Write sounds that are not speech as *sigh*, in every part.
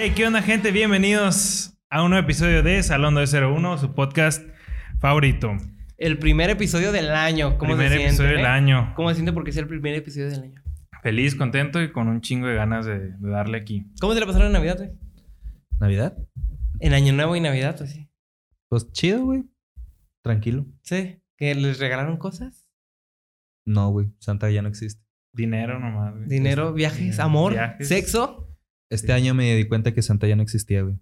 Hey, ¿qué onda, gente? Bienvenidos a un nuevo episodio de Salón 201, su podcast favorito. El primer episodio del año. ¿Cómo Primer se siente? episodio del eh? año. ¿Cómo se siente porque sea el primer episodio del año? Feliz, contento y con un chingo de ganas de, de darle aquí. ¿Cómo te la pasaron en Navidad, güey? ¿Navidad? En Año Nuevo y Navidad, pues sí. Pues chido, güey. Tranquilo. Sí. ¿Que les regalaron cosas? No, güey. Santa ya no existe. Dinero nomás. güey. Dinero, viajes, amor, Viajes. sexo. Este Sí. año me di cuenta que Santa ya no existía, güey.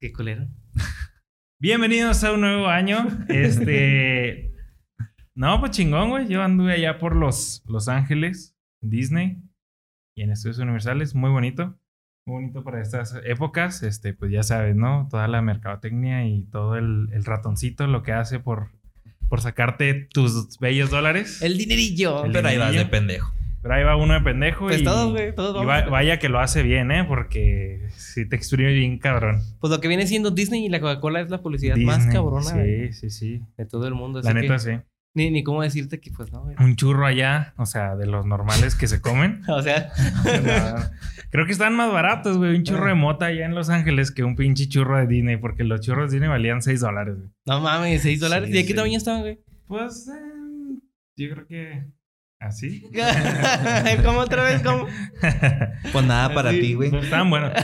Qué culero. *laughs* Bienvenidos a un nuevo año. Este. *laughs* no, pues chingón, güey. Yo anduve allá por los, los Ángeles, Disney y en Estudios Universales. Muy bonito. Muy bonito para estas épocas. Este, pues ya sabes, ¿no? Toda la mercadotecnia y todo el, el ratoncito lo que hace por, por sacarte tus bellos dólares. El dinerillo. El Pero ahí vas de pendejo. Pero ahí va uno de pendejo Pues y, todos, güey, todos y vamos. va- vaya que lo hace bien, ¿eh? Porque si te exprime bien cabrón. Pues lo que viene siendo Disney y la Coca-Cola es la publicidad más cabrona güey, Sí, sí, sí. de todo el mundo. La así neta, que sí. Ni, ni cómo decirte que, pues no, güey. Un churro allá, o sea, de los normales que se comen. *laughs* O sea, *laughs* Creo que están más baratos, güey. Un churro de mota allá en Los Ángeles que un pinche churro de Disney, porque los churros de Disney valían 6 dólares, güey. no mames, 6 dólares. Sí, ¿Y de qué sí. tamaño estaban, güey? Pues, eh, yo creo que así. *laughs* ¿Cómo otra vez? ¿Cómo? *laughs* Pues nada para ti, güey. Estaban buenos. *laughs*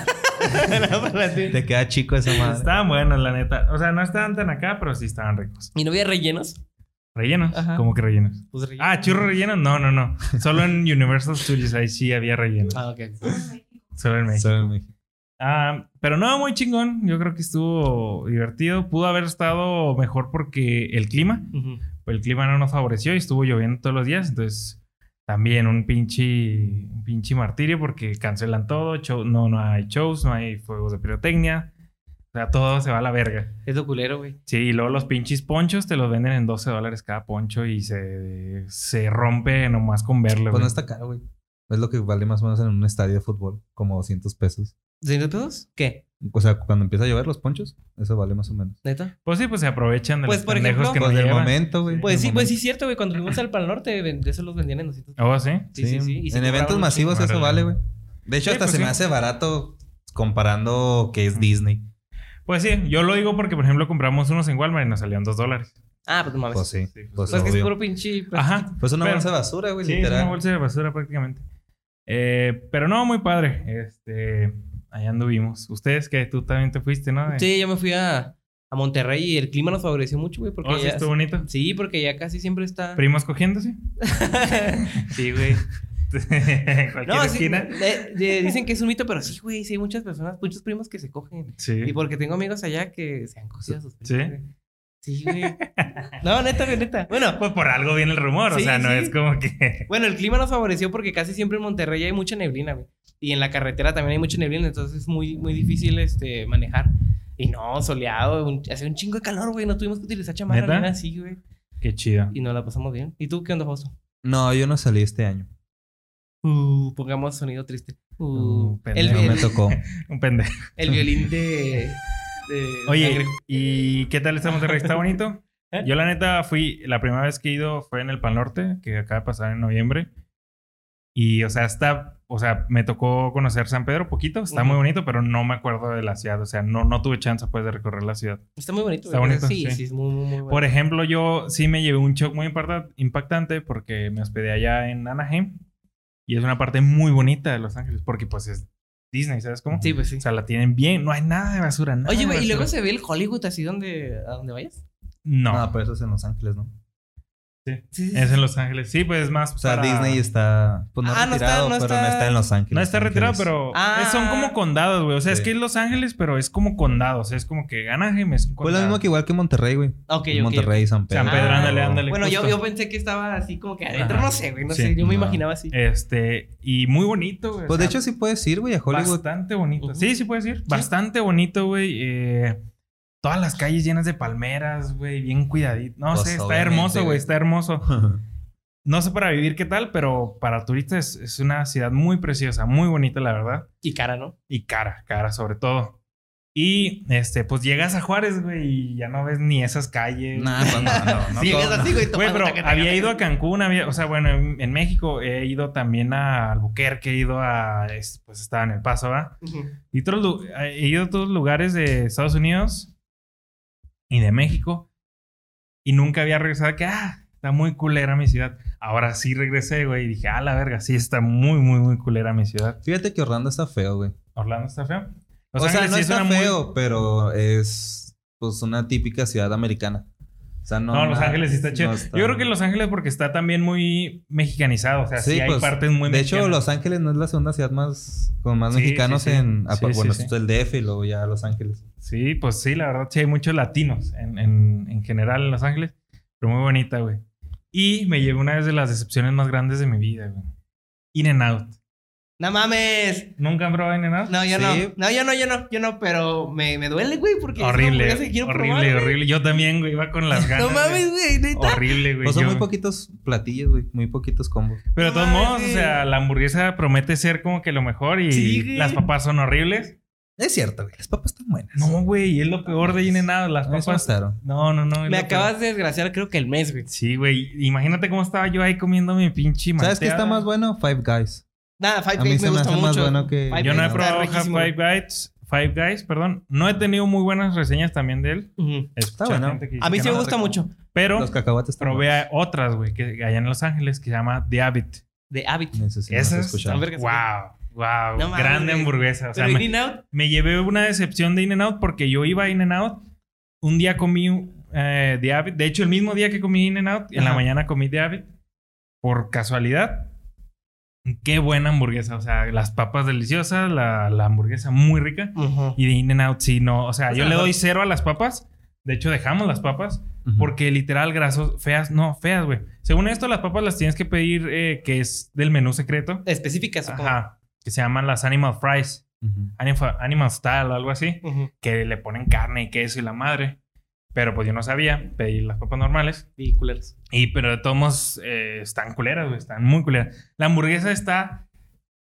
No, para ti. Te queda chico esa madre. Estaban buenos, la neta. O sea, no estaban tan acá, pero sí estaban ricos. ¿Y no había rellenos? ¿Rellenos? Ajá. ¿Cómo que rellenos? Pues rellenos. Ah, churros rellenos. No, no, no. Solo en Universal Studios ahí sí había rellenos. Ah, ok. Solo en México. Solo en México. Ah, pero no, muy chingón. Yo creo que estuvo divertido. Pudo haber estado mejor porque el clima, pues el clima no nos favoreció y estuvo lloviendo todos los días. Entonces, también un pinche, un pinche martirio porque cancelan todo. show- no, no hay shows, no hay fuegos de pirotecnia. O sea, todo se va a la verga. Es lo culero, güey. Sí, y luego los pinches ponchos te los venden en 12 dólares cada poncho y se, se rompe nomás con verlo. Pues no está caro, güey. Es lo que vale más o menos en un estadio de fútbol. Como 200 pesos. ¿600 pesos? ¿Qué? O sea, cuando empieza a llover los ponchos, eso vale más o menos. ¿Neta? Pues sí, pues se aprovechan de Pues, los por pendejos ejemplo, que no Pues del llevan. momento, güey. Pues del sí, pues sí, es cierto, güey. Cuando fuimos al Pal Norte, de eso los vendían en 200 ¿Oh, sí? Sí, sí, sí. En eventos masivos eso vale, güey. De hecho, Sí, hasta pues se sí. me hace barato comparando que es Disney. Pues sí, yo lo digo porque, por ejemplo, compramos unos en Walmart y nos salían dos dólares. Ah, pues no mames. Pues sí. Sí, pues, Pues Pues que es puro pinche. Ajá. Pues una Pero- bolsa de basura, güey, Sí, es literal. una bolsa de basura prácticamente. Eh, pero no, muy padre. Este, allá anduvimos. Ustedes que tú también te fuiste, ¿no? Sí, yo me fui a, a Monterrey y el clima nos favoreció mucho, güey. Porque Oh, sí, ya- estuvo bonito. Sí, porque ya casi siempre está. Primos cogiéndose. *laughs* sí, güey. *laughs* cualquier No, sí, esquina. dicen que es un mito, pero sí, güey. Sí, hay muchas personas, muchos primos que se cogen. Sí. Y porque tengo amigos allá que se han cogido a sus primos. ¿Sí? Sí, güey. No, neta, neta. Bueno, Pues por algo viene el rumor. o sea, no sí. es como que. bueno, el clima nos favoreció porque casi siempre en Monterrey hay mucha neblina, güey. Y en la carretera también hay mucha neblina, entonces es muy, muy difícil este, manejar. Y no, soleado, un- hace un chingo de calor, güey. No tuvimos que utilizar chamarra ni nada así, güey. Qué chido. Y nos la pasamos bien. ¿Y tú qué onda, Fausto? No, yo no salí este año. Uh, pongamos sonido triste. Uh, Uh, el, pendejo. No me el- tocó. *laughs* Un pendejo. el violín de. de Oye. ¿y qué tal está Monterrey? ¿Está bonito? *laughs* ¿Eh? Yo la neta fui, la primera vez que he ido fue en el Pan Norte, que acaba de pasar en noviembre. Y, o sea, está, o sea, me tocó conocer San Pedro poquito, está muy bonito, pero no me acuerdo de la ciudad, o sea, no, no tuve chance pues de recorrer la ciudad. Está muy bonito. Está bonito, Sí, sí. sí, es muy, muy, muy bueno. Por ejemplo, yo sí me llevé un shock muy impacta- impactante porque me hospedé allá en Anaheim y es una parte muy bonita de Los Ángeles, porque pues es Disney, ¿sabes cómo? Sí, pues sí. O sea, la tienen bien, no hay nada de basura, nada Oye, güey, ¿y luego se ve el Hollywood así donde, a donde vayas? No, No, pero eso es en Los Ángeles, ¿no? Sí, Sí, sí, es en Los Ángeles. Sí, pues es más O sea, para- Disney está, pues no Ah, no está- retirado, no pero está- no está en Los Ángeles. No está retirado, Ángeles. pero Ah. son como condados, güey. O sea, es que es Los Ángeles, pero es como condados. Es como que Anaheim es un Pues lo mismo que igual que Monterrey, güey. Ok, Monterrey y San Pedro. San Pedro, Ah, ándale, ándale. Bueno, yo, yo pensé que estaba así como que adentro, Ajá. no sé, güey, no Sí. sé, yo me No. imaginaba así. Este, y muy bonito, güey. o Pues de sea, hecho sí puedes ir, güey, a Hollywood. Bastante bonito. Sí, sí puedes ir. Bastante bonito, güey. Eh, todas las calles llenas de palmeras, güey. Bien cuidadito. No Pues, sé, está hermoso, güey. Está hermoso. *laughs* No sé para vivir qué tal, pero para turistas es, es una ciudad muy preciosa, muy bonita, la verdad. Y cara, ¿no? Y cara, cara sobre todo. Y este, pues llegas a Juárez, güey, y ya no ves ni esas calles. Nah, pues, no, no, no. *laughs* Llegas todo, así, güey, Güey, pero había ido a Cancún, había, o sea, bueno, en, en México he ido también a Albuquerque, he ido a, es- pues estaba en El Paso, ¿va? Y otros he ido a todos lugares de Estados Unidos y de México y nunca había regresado que, ah, está muy culera mi ciudad. Ahora sí regresé, güey, y dije, ah, la verga, sí está muy, muy, muy culera mi ciudad. Fíjate que Orlando está feo, güey. Orlando está feo. Los o sea, no sí es está muy- feo, pero es pues una típica ciudad americana. Sea, no. No, Los Ángeles sí está chido. no está- Yo creo que Los Ángeles porque está también muy mexicanizado. O sea, sí, Sí, hay pues, partes muy De hecho. Los Ángeles no es la segunda ciudad más con más Sí, mexicanos sí, en. Sí, bueno, esto es el DF y luego ya Los Ángeles. Sí, pues sí, la verdad sí hay muchos latinos en, en, en general en Los Ángeles. Pero muy bonita, güey. Y me llevé una de las decepciones más grandes de mi vida, güey. In and Out. No mames. ¿Nunca han probado Out? No, yo Sí. no. No, yo no, yo no, yo no, pero me, me duele, güey, porque Horrible, hamburguesa que quiero horrible, probar, güey. horrible. Yo también, güey, iba con las *laughs* ganas. No mames, güey. güey, neta. Horrible, güey. Pues son Yo- muy poquitos platillos, güey. Muy poquitos combos. Pero de No todos mames, modos, o sea, la hamburguesa promete ser como que lo mejor y Sí, güey. las papas son horribles. Es cierto, güey. Las papas están buenas. No, güey, es lo peor de In and Out. Las me papas. No, no, no. Me acabas peor. de desgraciar, creo que el mes, güey. Sí, güey. Imagínate cómo estaba yo ahí comiendo mi pinche ¿Sabes qué está más bueno? Five Guys. Nada, Five A mí Guys me me gusta mucho. bueno que- Five Yo no he Guys está probado. Five Guys, Five Guys, perdón. No he tenido muy buenas reseñas también de él. Ujú. He escuchado bueno. gente que dice A mí sí me gusta mucho. Pero Los cacahuates probé a otras, güey, que allá en Los Ángeles que se llama The Habit. De Habit. Eso sí, Esas. Wow, wow. No grande hamburguesa. O sea, Pero me, In and Out, me llevé una decepción de In and Out porque yo iba a In and Out. Un día comí eh, The Habit. De hecho, el mismo día que comí In and Out, en la mañana comí The Habit. Por casualidad. Qué buena hamburguesa. O sea, las papas deliciosas, la, la hamburguesa muy rica. Y de In and Out, sí, no. O sea, O yo sea, le doy cero a las papas. De hecho, dejamos las papas. Porque literal, grasos, feas, no, feas, güey. Según esto, las papas las tienes que pedir, eh, que es del menú secreto. específicas. supongo. Ajá. Que se llaman las Animal Fries. Animal, animal Style o algo así. Que le ponen carne y queso y la madre. Pero pues yo no sabía. Pedí las papas normales. Y culeros. Y pero de todos modos, eh, están culeras, güey. Están muy culeras. La hamburguesa está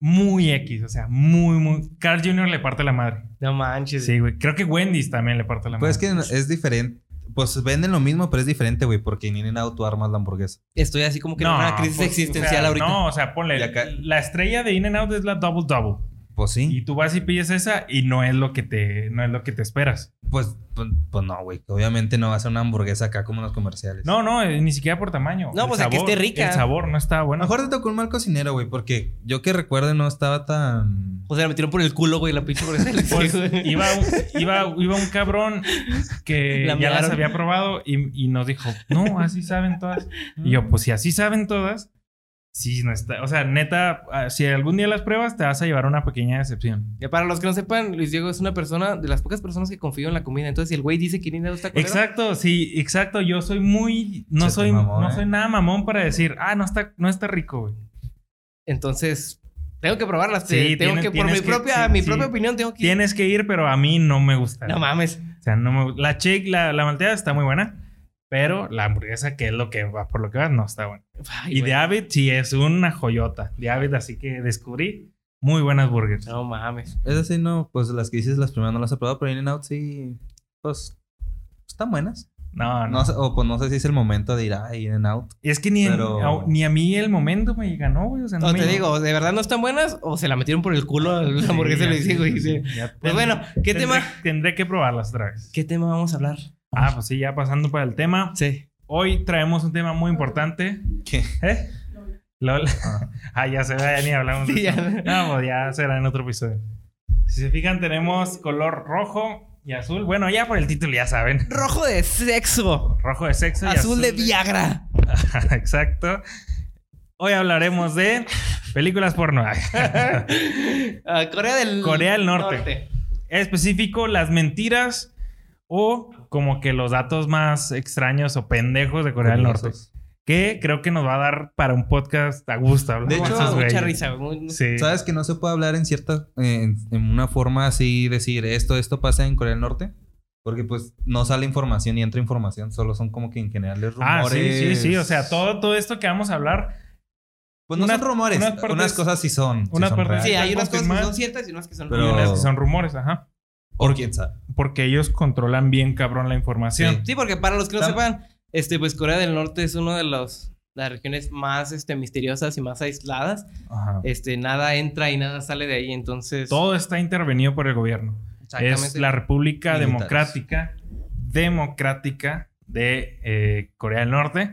muy X. O sea, muy, muy... Carl Jr. le parte la madre. No manches. Sí, güey. Creo que Wendy's también le parte la madre. Pues es que es diferente. Pues venden lo mismo, pero es diferente, güey. Porque en In-N-Out tú armas la hamburguesa. Estoy así como que en una crisis pues, existencial o sea, ahorita. No, o sea, ponle. La estrella de In-N-Out es la Double Double. Pues Y sí. tú vas y pides esa y no es lo que te, no es lo que te esperas. Pues, pues, pues no, güey. Obviamente no va a ser una hamburguesa acá como en los comerciales. No, no, eh, ni siquiera por tamaño. No, El pues, a que esté rica. El sabor no estaba A bueno. mejor te tocó un mal cocinero, güey. Porque yo que recuerde no estaba tan. O sea, la metieron por el culo, güey, la pinche *laughs* Pues iba, un- iba, iba un cabrón que *laughs* La ya las había probado y, y nos dijo, no, así saben todas. Y yo, pues si así saben todas, sí, no está. O sea, neta, ah, si algún día las pruebas, te vas a llevar una pequeña decepción. Ya para los que no sepan, Luis Diego es una persona de las pocas personas que confío en la comida. Entonces, si el güey dice que Nina está culero, Exacto, sí, exacto. Yo soy muy. No soy, mamón, no ¿eh? soy nada mamón para decir, ah, no está, no está rico, güey. entonces tengo que probarlas. Sí, tengo tienes- que, por mi que- propia, sí, mi sí. propia opinión, tengo que. Tienes que ir, pero a mí no me gusta. No mames. O sea, no me La shake, la, la malteada está muy buena, pero la hamburguesa, que es lo que va, por lo que va, no está buena. Ay, y de Avid sí es una joyota. De Avid, así que descubrí muy buenas burgers. No mames. Es así, no. Pues las que dices, las primeras no las he probado, pero In-N-Out sí. Pues. Están buenas. No, no. No o pues no sé si es el momento de ir a In-N-Out. Es que ni, en- Pero- a- ni a mí el momento me ganó, güey. O sea, no No, me- te digo, ¿de verdad no están buenas o se la metieron por el culo a la Sí, hamburguesa y ya, le dije, güey? sí, sí. sí, Pues tendré- bueno, ¿qué tendré- tema? Tendré que probarlas otra vez. ¿Qué tema vamos a hablar? Ah, pues sí, ya pasando para el tema. Sí. Hoy traemos un tema muy importante. ¿Qué? ¿Eh? LOL. *laughs* ah, ya se ve, ya ni hablamos de Sí, eso. ya. No, pues ya será en otro episodio. Si se fijan, tenemos color rojo y azul. Bueno, ya por el título ya saben. Rojo de sexo. Rojo de sexo y Azul de Viagra. *laughs* Exacto. Hoy hablaremos de películas porno. *laughs* Ah, Corea del Corea del Norte. específico, las mentiras o como que los datos más extraños o pendejos de Corea del Norte. Que creo que nos va a dar para un podcast a gusto. hablar De hecho, mucha güeyes. risa. güey. Muy- Sí. ¿Sabes que no se puede hablar en cierta. En, en una forma así, decir esto, esto pasa en Corea del Norte? Porque pues no sale información y entra información, solo son como que en general rumores. Ah, sí, sí, sí. O sea, todo, todo esto que vamos a hablar. Pues no son rumores, unas cosas sí son. sí unas son partes- reales. Sí, hay unas cosas que son ciertas y unas que son Pero- y rumores. unas que son rumores, ajá. O quién sabe. Porque ellos controlan bien cabrón la información. Sí, porque para los que no sepan, este, pues Corea del Norte es uno de los las regiones más este, misteriosas y más aisladas. Ajá. Este, nada entra y nada sale de ahí, entonces. Todo está intervenido por el gobierno. Es la República Militares. Democrática, Democrática de eh, Corea del Norte.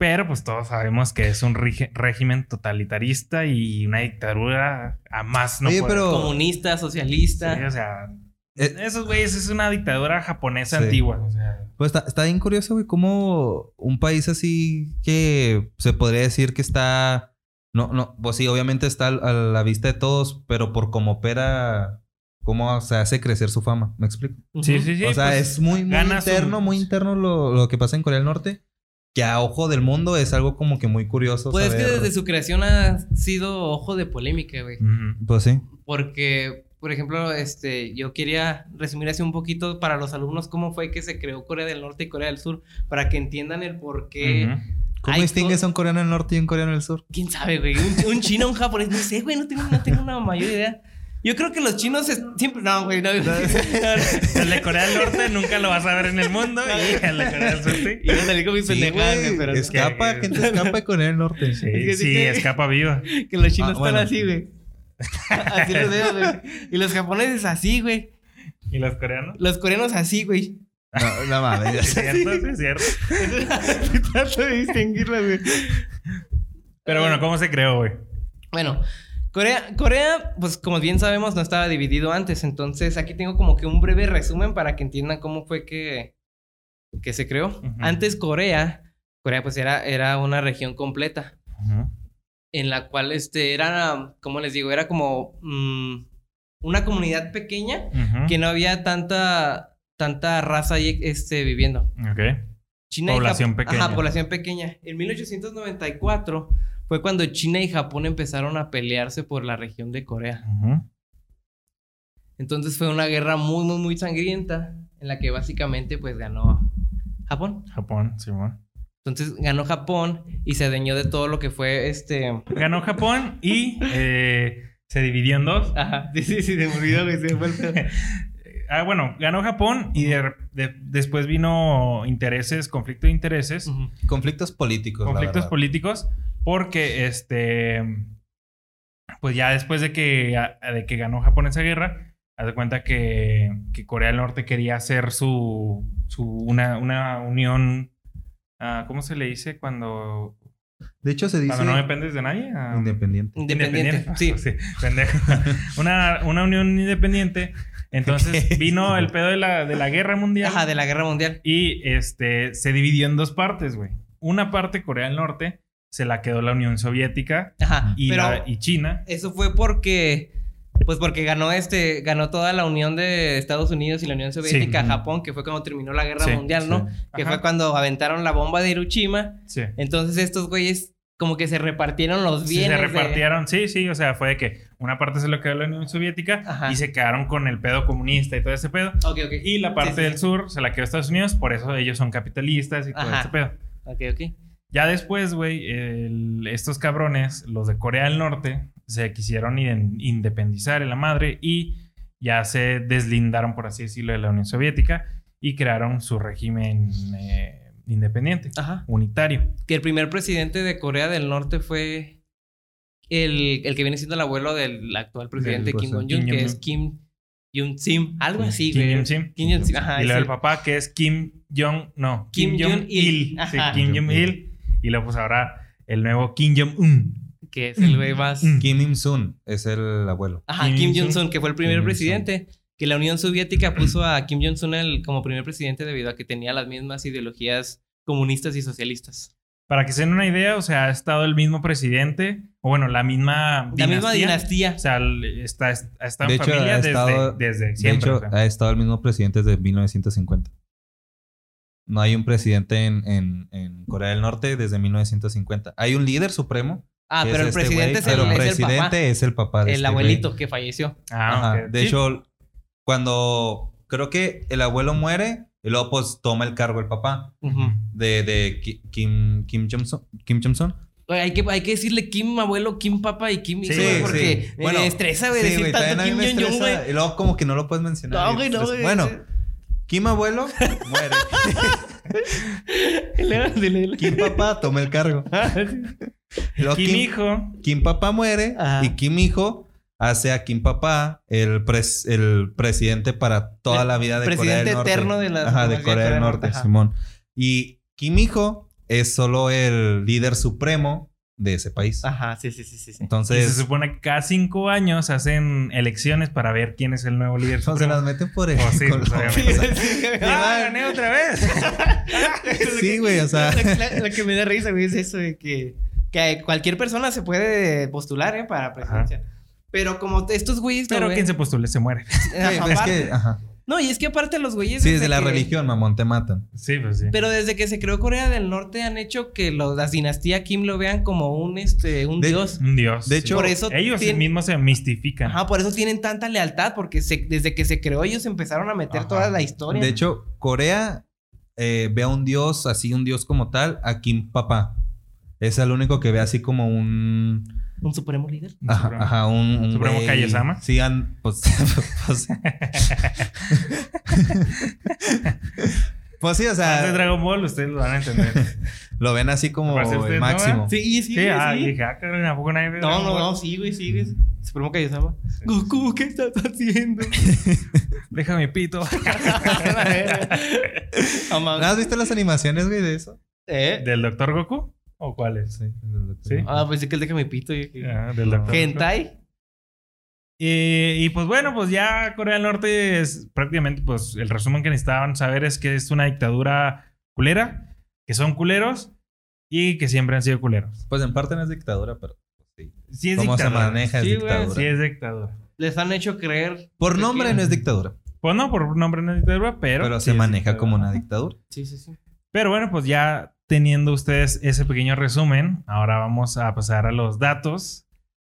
Pero pues todos sabemos que es un régimen totalitarista y una dictadura a más no Oye, poder. pero- comunista, socialista. Sí, o sea, Eh, esos güeyes es una dictadura japonesa Sí. antigua. O sea, Pues está, está bien curioso, güey, cómo un país así que se podría decir que está. No, no, pues sí, obviamente está a la vista de todos, pero por cómo opera, cómo se hace crecer su fama. ¿Me explico? Sí, sí, sí. o sea, pues, es muy, muy su- interno, muy interno lo, lo que pasa en Corea del Norte. Que a ojo del mundo es algo como que muy curioso. Pues es que desde su creación ha sido ojo de polémica, güey. Pues sí. Porque, por ejemplo, este, yo quería resumir así un poquito para los alumnos cómo fue que se creó Corea del Norte y Corea del Sur, para que entiendan el por qué. ¿Cómo distingues a un coreano del norte y un coreano del sur? ¿Quién sabe, güey? Un, un chino, un japonés, no sé, güey, no tengo, no tengo una mayor idea. Yo creo que los chinos es- siempre. No, güey, no. *laughs* *laughs* El de Corea del Norte nunca lo vas a ver en el mundo y el de Corea del Sur sí. y yo salí con mi Sí, pero escapa, que- gente escapa de Corea del Norte. Sí, Es que sí sí, que- escapa viva. que los chinos Ah, están así, güey. Así los veo, güey. Y los japoneses así, güey. ¿Y los coreanos? Los coreanos así, güey. No, no mames. Es cierto, sí, es cierto. *laughs* Trato de distinguirla, güey. Pero bueno, ¿cómo se creó, güey? Bueno, Corea, Corea, pues como bien sabemos, no estaba dividido antes. Entonces, aquí tengo como que un breve resumen para que entiendan cómo fue que, que se creó. Antes Corea, Corea pues era, era una región completa. En la cual este era, ¿cómo les digo? Era como mm, una comunidad pequeña que no había tanta, tanta raza ahí este, viviendo. Ok. China y Población Jap- pequeña. Ajá, población pequeña. En 1894 fue cuando China y Japón empezaron a pelearse por la región de Corea. Entonces fue una guerra muy, muy, muy sangrienta en la que básicamente pues ganó Japón. Japón, Simón. Entonces ganó Japón y se adueñó de todo lo que fue este... Ganó Japón y eh, se dividió en dos. Ajá, sí, sí, sí, se me olvidó, fue. *laughs* Ah, bueno, ganó Japón y de- de- después vino intereses, conflicto de intereses. Conflictos políticos. conflictos políticos, porque este, pues ya después de que, de que ganó Japón esa guerra, haz de cuenta que, que Corea del Norte quería hacer su, su una, una unión, ah, ¿cómo se le dice cuando, De hecho, se dice cuando no dependes de nadie? Ah, independiente. Independiente, *laughs* sí. pendejo. una, una unión independiente. Entonces *laughs* vino el pedo de la, de la guerra mundial. Ajá, de la guerra mundial. Y este se dividió en dos partes, güey. Una parte, Corea del Norte, se la quedó la Unión Soviética Ajá, y, pero... la- y China. Eso fue porque, pues porque ganó este, ganó toda la unión de Estados Unidos y la Unión Soviética, Sí. Japón, que fue cuando terminó la guerra Sí, mundial, ¿no? sí. Que fue cuando aventaron la bomba de Hiroshima. Sí. Entonces estos güeyes como que se repartieron los bienes. se de- repartieron, sí, sí, o sea, fue de que una parte se lo quedó la Unión Soviética Ajá. y se quedaron con el pedo comunista y todo ese pedo. Ok, ok. Y la parte del sur se la quedó Estados Unidos, por eso ellos son capitalistas y todo ese pedo. Ok, ok. Ya después, güey, estos cabrones, los de Corea del Norte, se quisieron independizar en la madre y ya se deslindaron, por así decirlo, de la Unión Soviética y crearon su régimen eh, independiente, Ajá. unitario. Que el primer presidente de Corea del Norte fue el, el que viene siendo el abuelo del actual presidente Del, Kim Jong-un, que es Kim Jong-sim, algo así, Kim güey. Jong-sim. Kim Jong-sim, ajá. y luego el papá, que es Kim Jong, no, Kim Kim, Jong-il. Kim Jong-il. Y luego, pues ahora el nuevo Kim Jong-un. Que es el güey más... Mm. Kim Il-sung es el abuelo. Ajá, Kim. Jong-un, que fue el primer Kim presidente. Que la Unión Soviética *clears throat* puso a Kim Jong-un el- como primer presidente debido a que tenía las mismas ideologías comunistas y socialistas. Para que se den una idea, o sea, ha estado el mismo presidente, o bueno, la misma La misma dinastía. O sea, está, De en hecho, familia ha desde, estado- desde De siempre. hecho, o sea. ha estado el mismo presidente desde 1950. No hay un presidente en, en- en Corea del Norte desde 1950. Hay un líder supremo. Ah, pero el este presidente güey, es, el, pero es el presidente papá. es el papá de El este abuelito que falleció. Ah, Ajá. ok. De Sí. hecho, cuando creo que el abuelo muere, y luego pues toma el cargo el papá Ujú. de, de Ki- Kim, Kim Jong-un. Kim. Oye, hay que, hay que decirle Kim abuelo, Kim papá y Kim hijo, Sí, güey, sí. porque me Bueno, estresa, güey, Sí, decir también tanto Kim me Jong-un, estresa, güey. Y luego como que no lo puedes mencionar. No, güey, no, estresa. güey. Bueno, Kim abuelo, muere. *laughs* Kim papá, toma el cargo. *laughs* Kim, Kim, hijo. Kim papá muere Ajá. y Kim hijo hace a Kim papá el, pres- el presidente para toda El la vida de Corea presidente del Norte. eterno de la Ajá, de Corea del Norte, ajá. Simón. Y Kim hijo es solo el líder supremo de ese país. Ajá, sí, sí, sí, sí. Y se Entonces, supone que cada cinco años hacen elecciones para ver quién es el nuevo líder. *laughs* no se las meten por el Oh, sí, pues, Sí, obviamente. sí, sí. ¡Ah, gané otra vez! Sí, güey, o sea. La que me da risa, güey, es eso de que, que cualquier persona se puede postular, ¿eh? Para presidencia. Pero como estos güeyes... lo Pero quien se postule se muere. Ajá, *laughs* Sí, es aparte. que, ajá. No, y es que aparte los güeyes... Sí, desde la que- religión, mamón, te matan. Sí, pues sí. Pero desde que se creó Corea del Norte han hecho que los, las dinastías Kim lo vean como un, este, un De- dios. Un dios. De sí. hecho, Por eso ellos tien- mismos se mistifican. Ajá, por eso tienen tanta lealtad, porque se- desde que se creó ellos empezaron a meter Ajá. toda la historia. De hecho, Corea eh, ve a un dios, así un dios como tal, a Kim Papá. Es el único que ve así como un... un supremo líder. Ajá, supremo. ajá, un... un ¿Supremo güey- Kaiosama? Sí, an- pues... *laughs* pues, pues sí, o sea, de Dragon Ball, ustedes lo van a entender. *laughs* lo ven así como el usted, ¿no, máximo. Sí, sí, Sí, ah, sí. dije, ah, cabrón, ¿a poco nadie ve No, no, no, sí, güey, sí, güey. Supremo Kaiosama. Goku, ¿qué estás haciendo? *laughs* Deja mi pito. Amado. ¿Has visto las animaciones, güey, de eso? ¿Eh? ¿Del Doctor Goku? ¿O cuál es? Sí. Sí. Ah, pues sí que él deja mi pito. y- Ah, del Doctor. Hentai. Y, y pues bueno, pues ya Corea del Norte es prácticamente, pues el resumen que necesitaban saber es que es una dictadura culera, que son culeros y que siempre han sido culeros. Pues en parte no es dictadura, pero sí. Sí es ¿Cómo se dictadura. maneja es Sí, güey, dictadura? Sí es dictadura. Les han hecho creer. Por nombre quieren. no es dictadura, Pues no, por nombre no es dictadura, pero... pero, sí se maneja dictadura. como una dictadura. Sí, sí, sí. Pero bueno, pues ya teniendo ustedes ese pequeño resumen, ahora vamos a pasar a los datos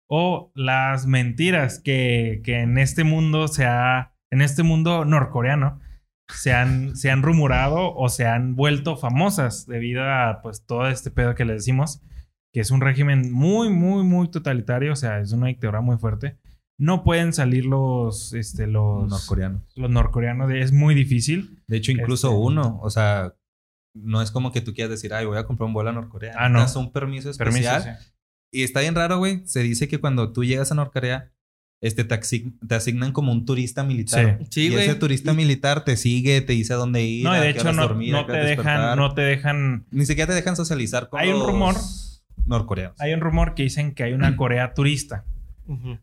o las mentiras que, que en este mundo se ha, en este mundo norcoreano, se han, se han rumorado o se han vuelto famosas debido a pues todo este pedo que le decimos, que es un régimen muy, muy, muy totalitario, o sea, es una dictadura muy fuerte. No pueden salir los, este, los, norcoreanos. los norcoreanos, es muy difícil. De hecho, incluso Este- uno, o sea, no es como que tú quieras decir, ay, voy a comprar un vuelo a Norcorea. Ah, no. Das un permiso Permiso, especial. sí. Y está bien raro, güey. Se dice que cuando tú llegas a Norcorea, este, te, asign- te asignan como un turista militar. Sí. Sí, y güey. ese turista militar te sigue, te dice a dónde ir. No, de qué hecho no, dormir, no te dejan, no te dejan. Ni siquiera te dejan socializar con Hay un los rumor. norcoreanos. Hay un rumor que dicen que hay una *clears throat* Corea turista.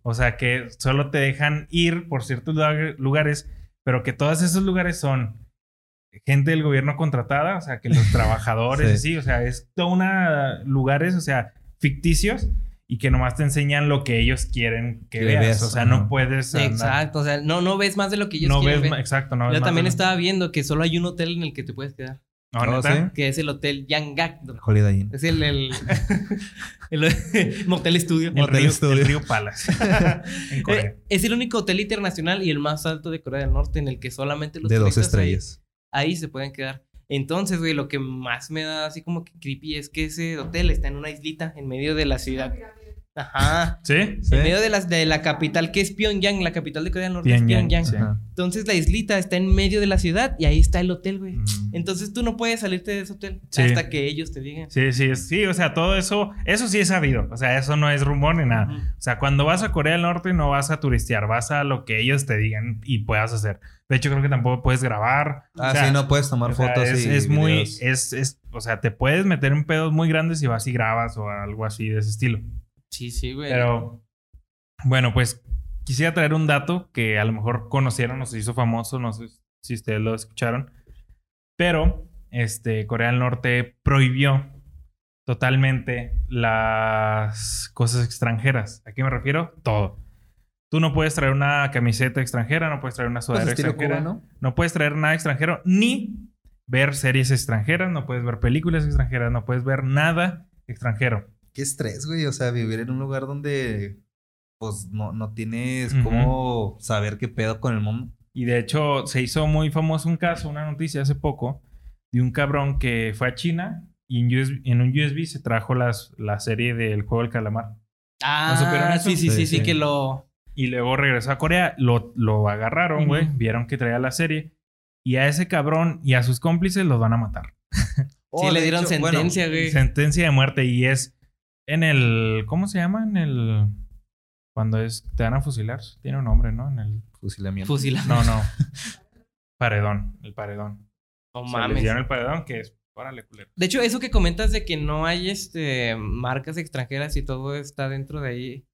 O sea que solo te dejan ir por ciertos lugar- lugares, pero que todos esos lugares son gente del gobierno contratada, o sea que los *laughs* trabajadores, Sí. así, o sea, es toda una lugares, o sea, ficticios y que nomás te enseñan lo que ellos quieren que veas. veas, O sea, ajá. no puedes. andar- Exacto, o sea, no, no ves más de lo que ellos No quieren ves, ver. exacto, no ves Yo más también estaba viendo que solo hay un hotel en el que te puedes quedar, No, Oh, ¿neta? ¿sí? que es el hotel Yanggak. Holiday Inn. Es el, el, *laughs* *laughs* el motel estudio. El Motel río, Studio. el río Palace. en Corea. Eh, es el único hotel internacional y el más alto de Corea del Norte en el que solamente los De dos estrellas. Ahí, se pueden quedar. Entonces, güey, lo que más me da así como que creepy es que ese hotel está en una islita en medio de la ciudad. Ajá. ¿Sí? ¿Sí? En medio de, las, de la capital que es Pyongyang, la capital de Corea del Norte Pyongyang, es Pyongyang. sí. Entonces la islita está en medio de la ciudad y ahí está el hotel, güey. Mm. Entonces tú no puedes salirte de ese hotel Sí. hasta que ellos te digan. Sí, sí, sí, o sea, todo eso, eso sí es sabido, o sea, eso no es rumor ni nada. O sea, cuando vas a Corea del Norte no vas a turistear, vas a lo que ellos te digan y puedas hacer. De hecho, creo que tampoco puedes grabar. Ah, O sea, sí, no puedes tomar o sea, fotos es, y es muy, es, es, o sea, te puedes meter en pedos muy grandes y vas y grabas o algo así de ese estilo. Sí, sí, güey. Pero, bueno, pues quisiera traer un dato que a lo mejor conocieron o se hizo famoso, no sé si ustedes lo escucharon, pero este, Corea del Norte prohibió totalmente las cosas extranjeras. ¿A qué me refiero? Todo. Tú no puedes traer una camiseta extranjera, no puedes traer una Pues sudadera estilo extranjera, cubano. no puedes traer nada extranjero, ni ver series extranjeras, no puedes ver películas extranjeras, no puedes ver nada extranjero. Qué estrés, güey. O sea, vivir en un lugar donde pues no, no tienes cómo saber qué pedo con el mundo. Y de hecho se hizo muy famoso un caso, una noticia hace poco, de un cabrón que fue a China y en, USB en un USB se trajo las, la serie del juego del calamar. Ah, eso? sí, sí, sí, Sí, sí, sí. que lo. Y luego regresó a Corea, lo, lo agarraron, güey, vieron que traía la serie. Y a ese cabrón y a sus cómplices los van a matar. Oh, sí, le de dieron hecho, sentencia, güey. Sentencia de muerte y es en el... ¿Cómo se llama? En el... Cuando es... Te van a fusilar. Tiene un nombre, ¿no? En el... fusilamiento. Fusila. No, no. *laughs* paredón. El paredón. No O sea, les mames. el paredón que es... Órale, culero. De hecho, eso que comentas de que no hay este marcas extranjeras y todo está dentro de ahí.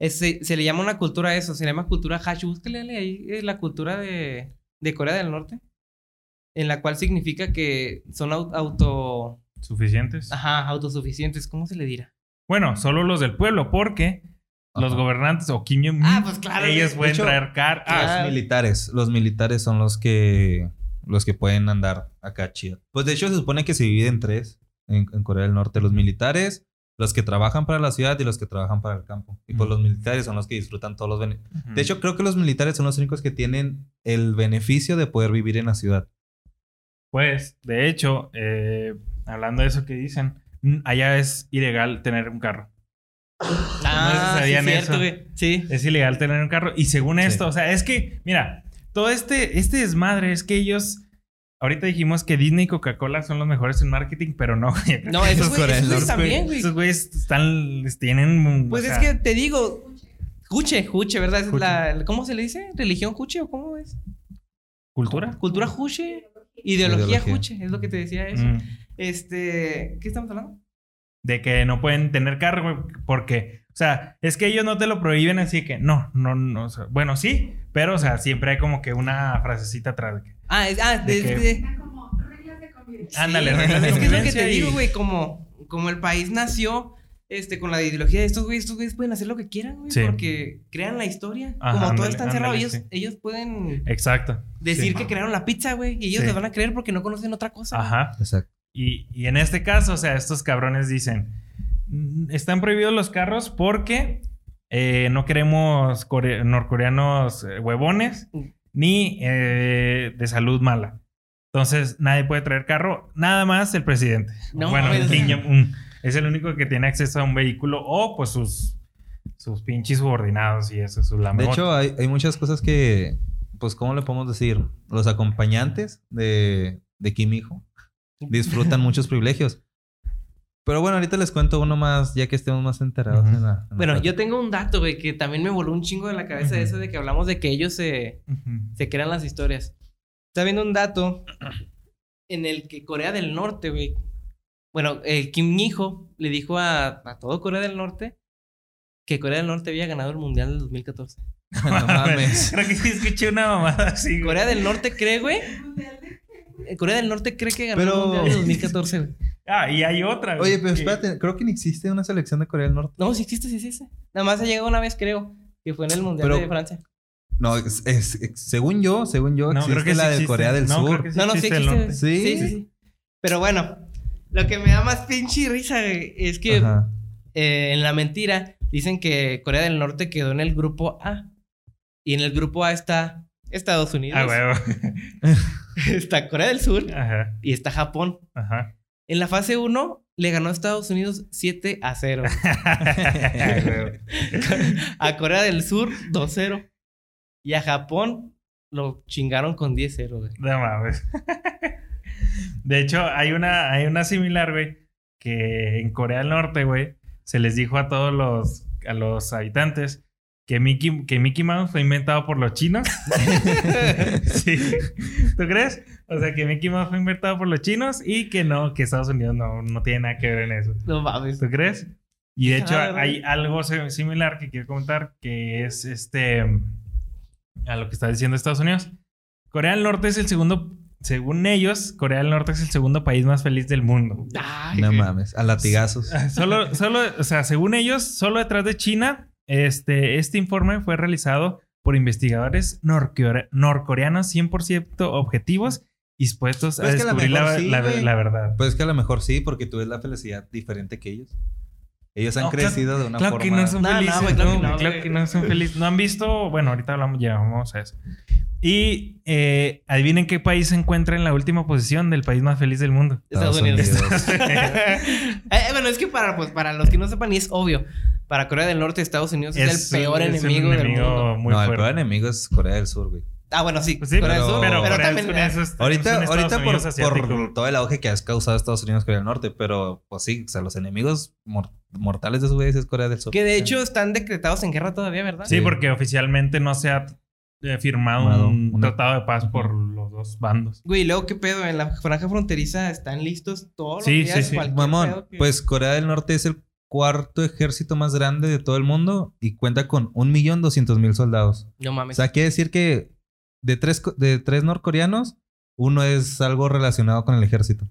es- se, se le llama una cultura a eso, se le llama cultura hash. Búsquele ahí eh, la cultura de, de Corea del Norte. En la cual significa que son au- auto. Suficientes. Ajá, autosuficientes. ¿Cómo se le dirá? Bueno, solo los del pueblo porque los gobernantes o Kim Jong-un... Ah, pues claro, Ellos de pueden hecho, traer car... Ah. Los militares. Los militares son los que los que pueden andar acá chido. Pues de hecho se supone que se divide en tres en, en Corea del Norte. Los militares, los que trabajan para la ciudad y los que trabajan para el campo. Y pues Ujú. los militares son los que disfrutan todos los beneficios. De hecho, creo que los militares son los únicos que tienen el beneficio de poder vivir en la ciudad. Pues, de hecho, eh, hablando de eso que dicen, mm, allá es ilegal tener un carro. Ah, sí, sabían cierto, eso. güey. Sí. Es ilegal tener un carro. Y según Sí. esto, o sea, es que, mira, todo este, este desmadre es que ellos. Ahorita dijimos que Disney y Coca-Cola son los mejores en marketing, pero no. No, esos güeyes también, güey. Esos güeyes están, les tienen. Pues es sea, que te digo, Juche, Juche, ¿verdad? Es Juche. la, ¿Cómo se le dice? ¿Religión Juche o cómo es? ¿Cultura? Cultura Juche, ideología, Ideología. Juche, es lo que te decía eso. Mm. Este, ¿qué estamos hablando? De que no pueden tener carro, güey, porque, o sea, es que ellos no te lo prohíben así que no, no, no. o sea, bueno, sí, pero, o sea, siempre hay como que una frasecita atrás de que. Ah, es, ah, ¿De de, qué? de- como reglas de convivencia. Ándale, Sí, reglas de Es que es lo que te y- digo, güey, como, como el país nació este, con la ideología de estos güeyes, estos güeyes pueden hacer lo que quieran, güey, Sí. porque crean la historia. Ajá, como todo está encerrado, ellos, sí. ellos pueden Exacto. decir Sí. que crearon la pizza, güey, y ellos Sí. les van a creer porque no conocen otra cosa. Ajá. Exacto. Y, y en este caso, o sea, estos cabrones dicen, "Mm, están prohibidos los carros porque eh, no queremos core- norcoreanos eh, huevones ni eh, de salud mala. Entonces, nadie puede traer carro, nada más el presidente. No bueno, mames. Kim Jong-un es el único que tiene acceso a un vehículo o pues sus, sus pinches subordinados y eso, sus De hecho, hay, hay muchas cosas que, pues, ¿cómo le podemos decir? Los acompañantes de, de Kim Hijo disfrutan muchos privilegios. Pero bueno, ahorita les cuento uno más, ya que estemos más enterados Ujú. en la... en la Bueno, yo tengo un dato, güey, que también me voló un chingo de la cabeza de Ujú. eso de que hablamos de que ellos se, se crean las historias. Está viendo un dato en el que Corea del Norte, güey. Bueno, el Kim Hijo le dijo a, a todo Corea del Norte que Corea del Norte había ganado el mundial del 2014. *laughs* no mames. Creo que sí escuché una mamada así. güey. Corea del Norte cree, güey. Eh, Corea del Norte cree que ganó Pero- el mundial del *laughs* 2014, güey. Ah, y hay otra. güey, Oye, pero que- espérate, creo que ni existe una selección de Corea del Norte. No, sí existe, sí existe. Nada más ha llegado una vez, creo, que fue en el mundial Pero- de Francia. No, es, es- es- según yo, según yo, No, existe creo que la sí de existe. Corea del No, Sur. creo que sí No, no, sí existe. ¿Sí? Sí, sí, sí. Pero bueno, lo que me da más pinche risa, güey, es que eh, en la mentira dicen que Corea del Norte quedó en el grupo A. Y en el grupo A está Estados Unidos, Ah, huevo. *laughs* *laughs* está Corea del Sur Ajá, y está Japón. ajá. En la fase 1 le ganó a Estados Unidos 7 a 0. Ah, huevo. a Corea del Sur 2-0. Y a Japón lo chingaron con 10-0, güey. No mames. De hecho, hay una, hay una similar, güey, que en Corea del Norte, güey, se les dijo a todos los, a los habitantes que Mickey, que Mickey Mouse fue inventado por los chinos. *laughs* sí. ¿Tú crees? O sea, que Mickey Mouse fue inventado por los chinos y que no, que Estados Unidos no, no tiene nada que ver en eso. No mames. ¿Tú crees? Y de hecho Ah, ¿verdad? hay algo similar que quiero comentar que es este a lo que está diciendo Estados Unidos. Corea del Norte es el segundo, según ellos, Corea del Norte es el segundo país más feliz del mundo. Ay, No mames, a latigazos. Solo, solo, o sea, según ellos, solo detrás de China, este, este informe fue realizado por investigadores norcore- norcoreanos 100% objetivos dispuestos a Pues a descubrir la, sí, la- la verdad. Pues es que a lo mejor sí, porque tú ves la felicidad diferente que ellos. Ellos han No, claro- crecido de una Claro forma. que no son No, no, felices. claro no, que no, claro que no son felices. No han visto, bueno, ahorita hablamos, ya vamos a eso. Y eh, adivinen qué país se encuentra en la última posición del país más feliz del mundo. Estados Estados Unidos. Unidos. *laughs* *laughs* Eh, bueno, es que para, pues, para los que no sepan, y es obvio. Para Corea del Norte, Estados Unidos es, el peor es enemigo, del mundo. muy no, el peor enemigo es Corea del Sur, güey. Ah, bueno, sí. Pues sí, Corea del pero, Sur, pero, pero Corea del también. Sur es- es Ahorita, ahorita por, por todo el auge que has causado Estados Unidos Corea del Norte, pero pues sí, o sea, los enemigos mor- mortales de su güey es Corea del Sur. Que de hecho están decretados en guerra todavía, ¿verdad? Sí, Sí. porque oficialmente no se ha eh, firmado un una- tratado de paz por los dos bandos. Güey, luego, ¿qué pedo? En la franja fronteriza están listos todos Sí, los días. sí, sí. cualquier Mamón, pedo que- pues Corea del Norte es el cuarto ejército más grande de todo el mundo y cuenta con un millón doscientos mil soldados. No O mames. sea, quiere decir que de tres, de tres norcoreanos, uno es algo relacionado con el ejército.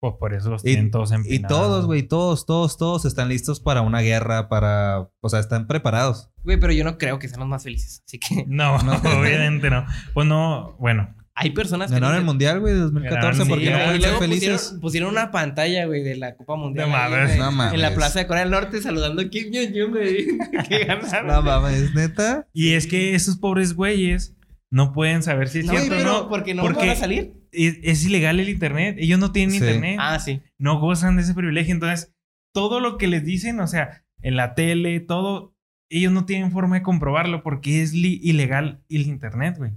Pues por eso los Y, tienen todos y empinados. todos, güey, todos, todos, todos están listos para una guerra, para... O sea, están preparados. Güey, pero yo no creo que sean los más felices. Así que No, No. *laughs* obviamente no. Pues no, bueno. Hay personas Ganaron el. Mundial, güey, de 2014, Ganaron el porque no pueden ser felices. pusieron, pusieron una pantalla, güey, de la Copa Mundial. No mames. No mames. En la plaza de Corea del Norte saludando a Kim Jong-un, güey. *laughs* que *laughs* ganaron. No mames, neta. Y es que esos pobres güeyes no pueden saber si es No, cierto o no. porque no porque van a salir. Es, es ilegal el internet. Ellos no tienen Sí. internet. Ah, sí. No gozan de ese privilegio. Entonces, todo lo que les dicen, o sea, en la tele, todo, ellos no tienen forma de comprobarlo porque es ilegal el internet, güey.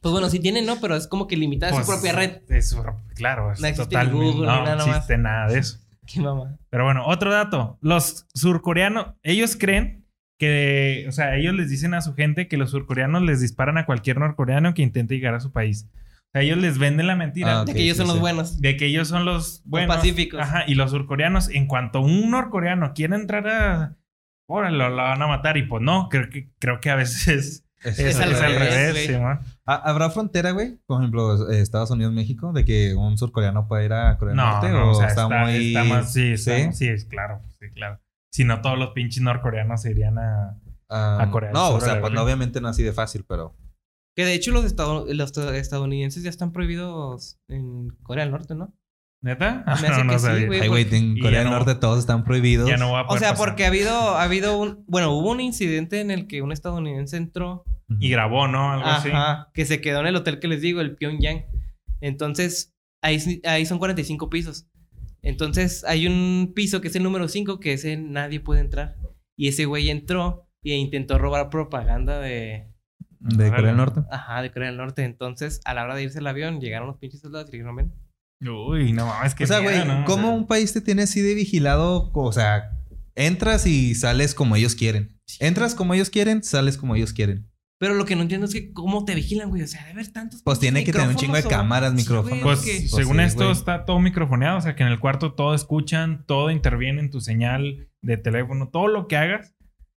Pues bueno, sí tienen, ¿no? Pero es como que limitada Pues, su propia red. es claro, es No existe totalmente. Google ni no nada más. existe nada de eso. *laughs* Qué mamá. Pero bueno, otro dato. Los surcoreanos, ellos creen que, o sea, ellos les dicen a su gente que los surcoreanos les disparan a cualquier norcoreano que intente llegar a su país. O sea, ellos les venden la mentira Ah, De que ellos sí, son los buenos. de que ellos son los buenos. pacíficos. Ajá, y los surcoreanos, en cuanto un norcoreano quiere entrar a... Órale, lo van a matar. Y pues no, creo que, creo que a veces es, Es al es al revés, revés. güey. Simón. ¿Ha- ¿Habrá frontera, güey? Por ejemplo, eh, Estados Unidos-México, de que un surcoreano pueda ir a Corea del No, Norte. no, o, o sea, está, está, muy. está más... Sí, está- ¿Sí? sí, es claro, sí, claro. Si no, todos los pinches norcoreanos se irían a... Ah, a Corea del No, Sur, o sea, la pues obviamente no así de fácil, pero. Que de hecho los, estado- los estadounidenses ya están prohibidos en Corea del Norte, ¿no? ¿Neta? Me *laughs* hace no, no que sí, sabía. güey. Ay, güey, en Corea del no- Norte todos están prohibidos. Ya no voy a O poder sea, pasar. porque ha habido, ha habido un... Bueno, hubo un incidente en el que un estadounidense entró. Y grabó, ¿no? Algo así. Ajá, que se quedó en el hotel que les digo, el Pyongyang. Entonces, ahí, ahí son 45 pisos. Entonces, hay un piso que es el número 5, que ese nadie puede entrar. Y ese güey entró e intentó robar propaganda de, De Órale. Corea del Norte. ajá, de Corea del Norte. Entonces, a la hora de irse al avión, llegaron los pinches soldados y dijeron, ven. Uy, no mames, que o sea, güey, ¿cómo un país te tiene así de vigilado? O sea, entras y sales como ellos quieren. Entras como ellos quieren, sales como ellos quieren. Pero lo que no entiendo es que cómo te vigilan, güey. O sea, de ver tantos. Pues tiene que tener un chingo de o- cámaras, micrófonos. Pues, porque- Pues según sí, esto, güey. está todo microfoneado. O sea, que en el cuarto todo escuchan, todo interviene en tu señal de teléfono. Todo lo que hagas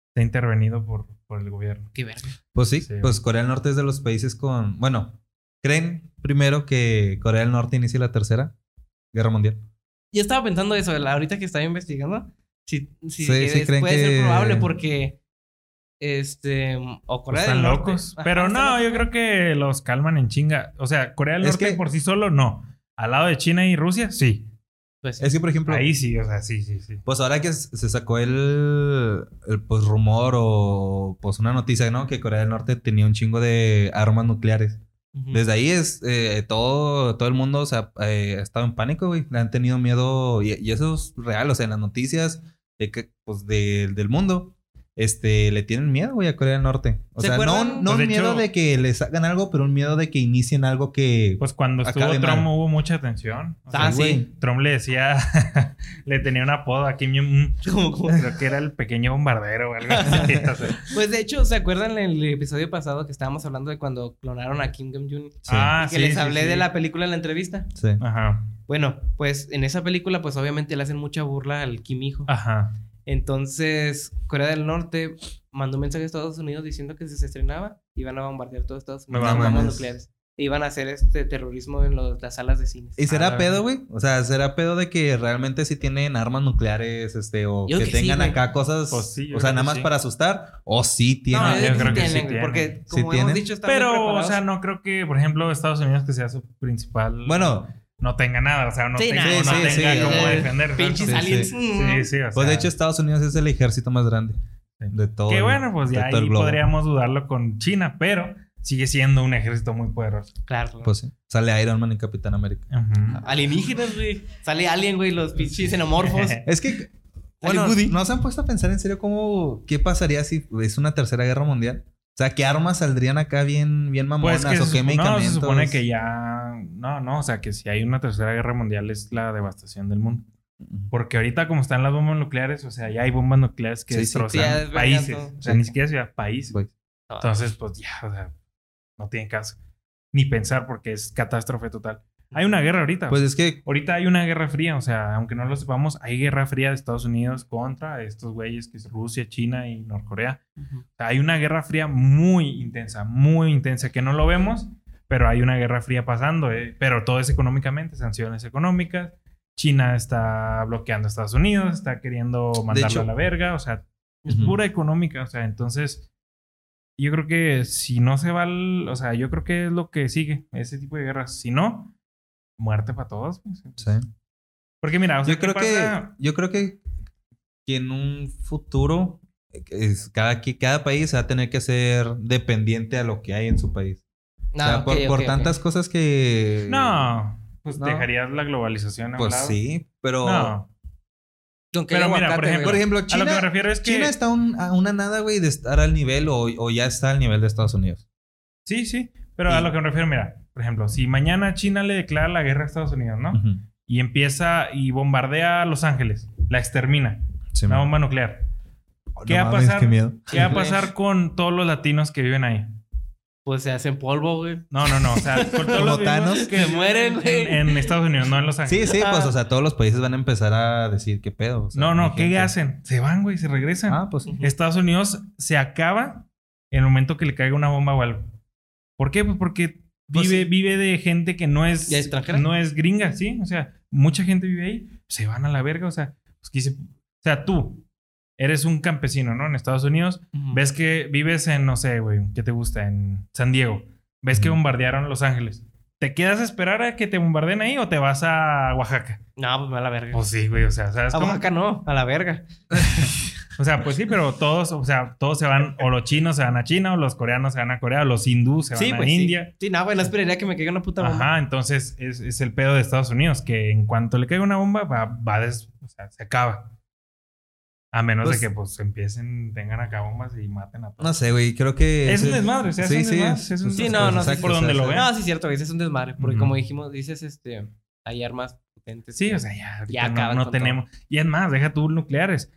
está intervenido por, por el gobierno. Qué verga. Pues sí, Sí. pues Corea del Norte es de los países con. Bueno, ¿creen primero que Corea del Norte inicie la tercera guerra mundial? Yo estaba pensando eso, ahorita que estaba investigando. Si, si Sí, sí creen puede que- ser probable porque. Este. O Corea Pues del están Norte. locos. Ajá, Pero no, locos. yo creo que los calman en chinga. O sea, Corea del Es Norte que- por sí solo, no. Al lado de China y Rusia, sí. Pues sí. Es que, por ejemplo, Ahí sí, o sea, sí, sí, sí. pues ahora que se sacó el, el pues, rumor o pues una noticia, ¿no? Que Corea del Norte tenía un chingo de armas nucleares. Desde ahí es eh, todo, todo el mundo o eh, ha estado en pánico, güey. Le han tenido miedo y, y eso es real, o sea, en las noticias de que, pues, de- del mundo, este, le tienen miedo, güey, a Corea del Norte. O ¿Se sea, no, acuerdan? no Pues, de un miedo hecho- de que les hagan algo, pero un miedo de que inicien algo que... Pues cuando estuvo Trump mal. hubo mucha tensión. O sea, Ah, güey. sí. Trump le decía, *laughs* le tenía un apodo a Kim Jong-un. *laughs* Creo que era el pequeño bombardero o algo así. *laughs* o sea. Pues de hecho, ¿se acuerdan en el episodio pasado que estábamos hablando de cuando clonaron a Kim Jong-un? Sí. Ah, que sí, les sí, hablé sí. de la película en la entrevista. Sí. Ajá, Bueno, pues en esa película, pues obviamente le hacen mucha burla al Kim hijo. ajá. Entonces, Corea del Norte mandó un mensaje a Estados Unidos diciendo que si se estrenaba, iban a bombardear todo Estados Unidos No con bombas nucleares. E iban a hacer este terrorismo en los- las salas de cines. ¿Y Ah, será la pedo, güey? O sea, ¿será pedo de que realmente sí tienen armas nucleares, este, o que, tengan acá cosas, Pues sí, o sea, nada más sí. para asustar? ¿O sí tienen? No, yo yo creo creo que que sí sí tienen, tienen. porque Sí como hemos tienen. dicho, están muy Pero, o sea, no creo que, por ejemplo, Estados Unidos, que sea su principal, Bueno, no tenga nada. O sea, no Sí, tenga, sí, no sí, tenga sí, cómo eh, defender. Pinches Sí, aliens. sí. Sí, sí, o pues de sea, hecho Estados Unidos es el ejército más grande de todo. Que bueno, pues ya ahí podríamos dudarlo con China, pero sigue siendo un ejército muy poderoso. Claro. Pues sí. Sale Iron Man y Capitán América. Ujú. Alienígenas, güey. Sale Alien, güey, los pinches xenomorfos. *laughs* Es que, bueno. ¿no se han puesto a pensar en serio cómo, qué pasaría si es una tercera guerra mundial? O sea, ¿qué armas saldrían acá bien, bien mamonas Pues que o qué supo- no, medicamentos? se supone que ya... No, no, o sea, que si hay una tercera guerra mundial es la devastación del mundo. Porque ahorita como están las bombas nucleares, o sea, ya hay bombas nucleares que Sí, destrozan Sí, países. todo. O sea, ni siquiera ciudad, países. Entonces, pues ya, o sea, no tiene caso. Ni pensar porque es catástrofe total. Hay una guerra ahorita. Pues es que, ahorita hay una guerra fría, o sea, aunque no lo sepamos, hay guerra fría de Estados Unidos contra estos güeyes que es Rusia, China y Norcorea. Ujú. O sea, hay una guerra fría muy intensa, muy intensa, que no lo vemos, pero hay una guerra fría pasando, ¿eh? pero todo es económicamente, sanciones económicas. China está bloqueando a Estados Unidos, está queriendo mandarlo hecho- a la verga, o sea, es Ujú. pura económica, o sea, entonces yo creo que si no se va, al- o sea, yo creo que es lo que sigue, ese tipo de guerras. Si no, muerte para todos. pues. sí. Porque mira, o sea, yo creo ¿qué que, yo creo que, que en un futuro eh, es, cada, que cada país va a tener que ser dependiente a lo que hay en su país. o sea, Ah, por, tantas cosas que... No, pues No. dejarías la globalización a un Pues lado. sí, pero... No. Pero mira, por ejemplo, Por ejemplo, a lo que me China, refiero es que... China está un- a una nada, güey, de estar al nivel o, o ya está al nivel de Estados Unidos. Sí, sí. Pero a lo que me refiero, mira, por ejemplo, si mañana China le declara la guerra a Estados Unidos, ¿no? Y empieza y bombardea a Los Ángeles, la extermina, Sí, una man. bomba nuclear. ¿Qué No va a mames, pasar? qué miedo. ¿Qué va a pasar con todos los latinos que viven ahí? Pues se hacen polvo, güey. No, no, no. O sea, con todos los Thanos. que Se mueren, en, güey. en Estados Unidos, no en Los Sí, Ángeles. sí, pues, o sea, todos los países van a empezar a decir qué pedo. o sea, no, no, ¿qué gente. hacen? Se van, güey, se regresan. Ah, pues sí. Estados Unidos se acaba en el momento que le caiga una bomba o algo. ¿Por qué? Pues porque Pues vive, sí. vive de gente que no es, ¿Ya extranjera? no es gringa, ¿sí? O sea, mucha gente vive ahí, se van a la verga, o sea, pues, o sea, tú eres un campesino, ¿no? En Estados Unidos, ves que vives en, no sé, güey, ¿qué te gusta? En San Diego. Ves que bombardearon Los Ángeles. ¿Te quedas a esperar a que te bombardeen ahí o te vas a Oaxaca? No, pues a la verga. Pues sí, güey, o sea, ¿sabes a cómo? Oaxaca no, a la verga. *laughs* O sea, pues sí, pero todos, o sea, todos se van, o los chinos se van a China, o los coreanos se van a Corea, o los hindús se van Sí, a pues sí. India. Sí, no, güey, no esperaría que me caiga una puta bomba. Ajá, entonces es, es el pedo de Estados Unidos, que en cuanto le caiga una bomba, va, va a des- o sea, se acaba. A menos Pues- de que pues empiecen, tengan acá bombas y maten a todos. No sé, güey, creo que... Es un desmadre, o sea, es un desmadre, es un- Sí, no, no, sí, por donde lo vean. No, sí, cierto, güey, es un desmadre. Porque como dijimos, dices, este, hay armas potentes. Sí, o sea, ya, Ya no, no tenemos. Y es más, deja tú nucleares.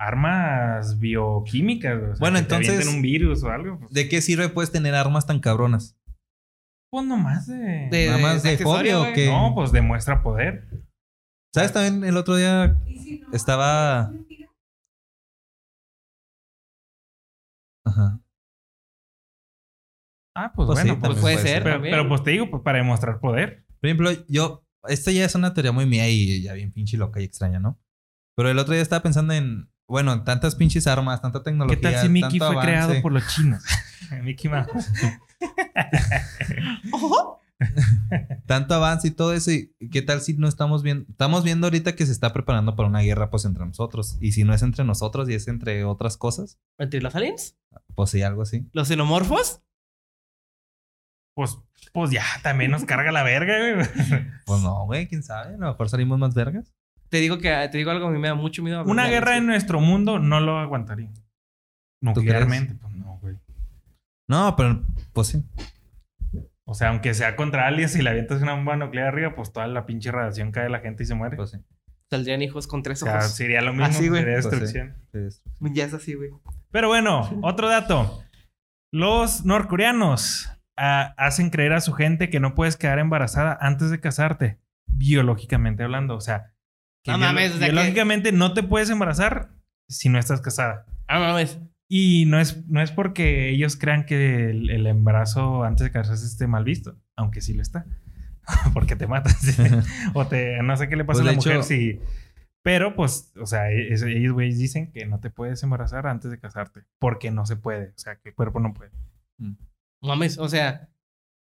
Armas bioquímicas, güey, o sea, Bueno, entonces- un virus o algo. Pues, ¿De qué sirve, pues, tener armas tan cabronas? pues nomás de... De- Nada más de fobia o qué? No, pues demuestra poder. ¿Sabes? También el otro día ¿Y si no? Estaba-. Ajá. Ah, pues, Pues sí, bueno, pues, puede puede ser. pero, pues te digo, pues para demostrar poder. Por ejemplo, yo, esta ya es una teoría muy mía y ya bien pinche loca y extraña, ¿no? Pero el otro día estaba pensando en, bueno, en tantas pinches armas, tanta ¿Qué tecnología. tal si Mickey tanto fue avance. creado por los chinos? *laughs* Mickey Mouse. *laughs* Tanto avance y todo eso. ¿Y qué tal si no estamos viendo? Estamos viendo ahorita que se está preparando para una guerra, pues, entre nosotros. Y si no es entre nosotros y es entre otras cosas, ¿Entre los aliens? pues sí, algo así. ¿Los xenomorfos? Pues, pues ya, también nos carga la verga, güey. *laughs* Pues no, güey, quién sabe. A lo mejor salimos más vergas. Te digo que te digo algo, a mí me da mucho miedo. Una guerra en nuestro mundo no lo aguantaría. Nuclearmente, pues no, güey. No, pero pues sí. O sea, aunque sea contra aliens y le avientas una bomba nuclear arriba, pues toda la pinche radiación cae de la gente y se muere. Pues sí. Saldrían hijos con tres o sea, ojos. sería lo mismo, Así, güey. sería Pues sí. destrucción. Es- Ya es así, güey. Pero bueno, *laughs* otro dato. Los norcoreanos ah, hacen creer a su gente que no puedes quedar embarazada antes de casarte, biológicamente hablando. O sea, que No mames, o sea que- biológicamente no te puedes embarazar si no estás casada. Ah, mames. Y no es, no es porque ellos crean que el, el embarazo antes de casarse esté mal visto, aunque sí lo está. *laughs* porque te matas. *laughs* o te, no sé qué le pasa Pues, a la mujer hecho- si... Pero, pues, o sea, es- ellos, güeyes, dicen que no te puedes embarazar antes de casarte. Porque no se puede. O sea, que el cuerpo no puede. Mames, o sea,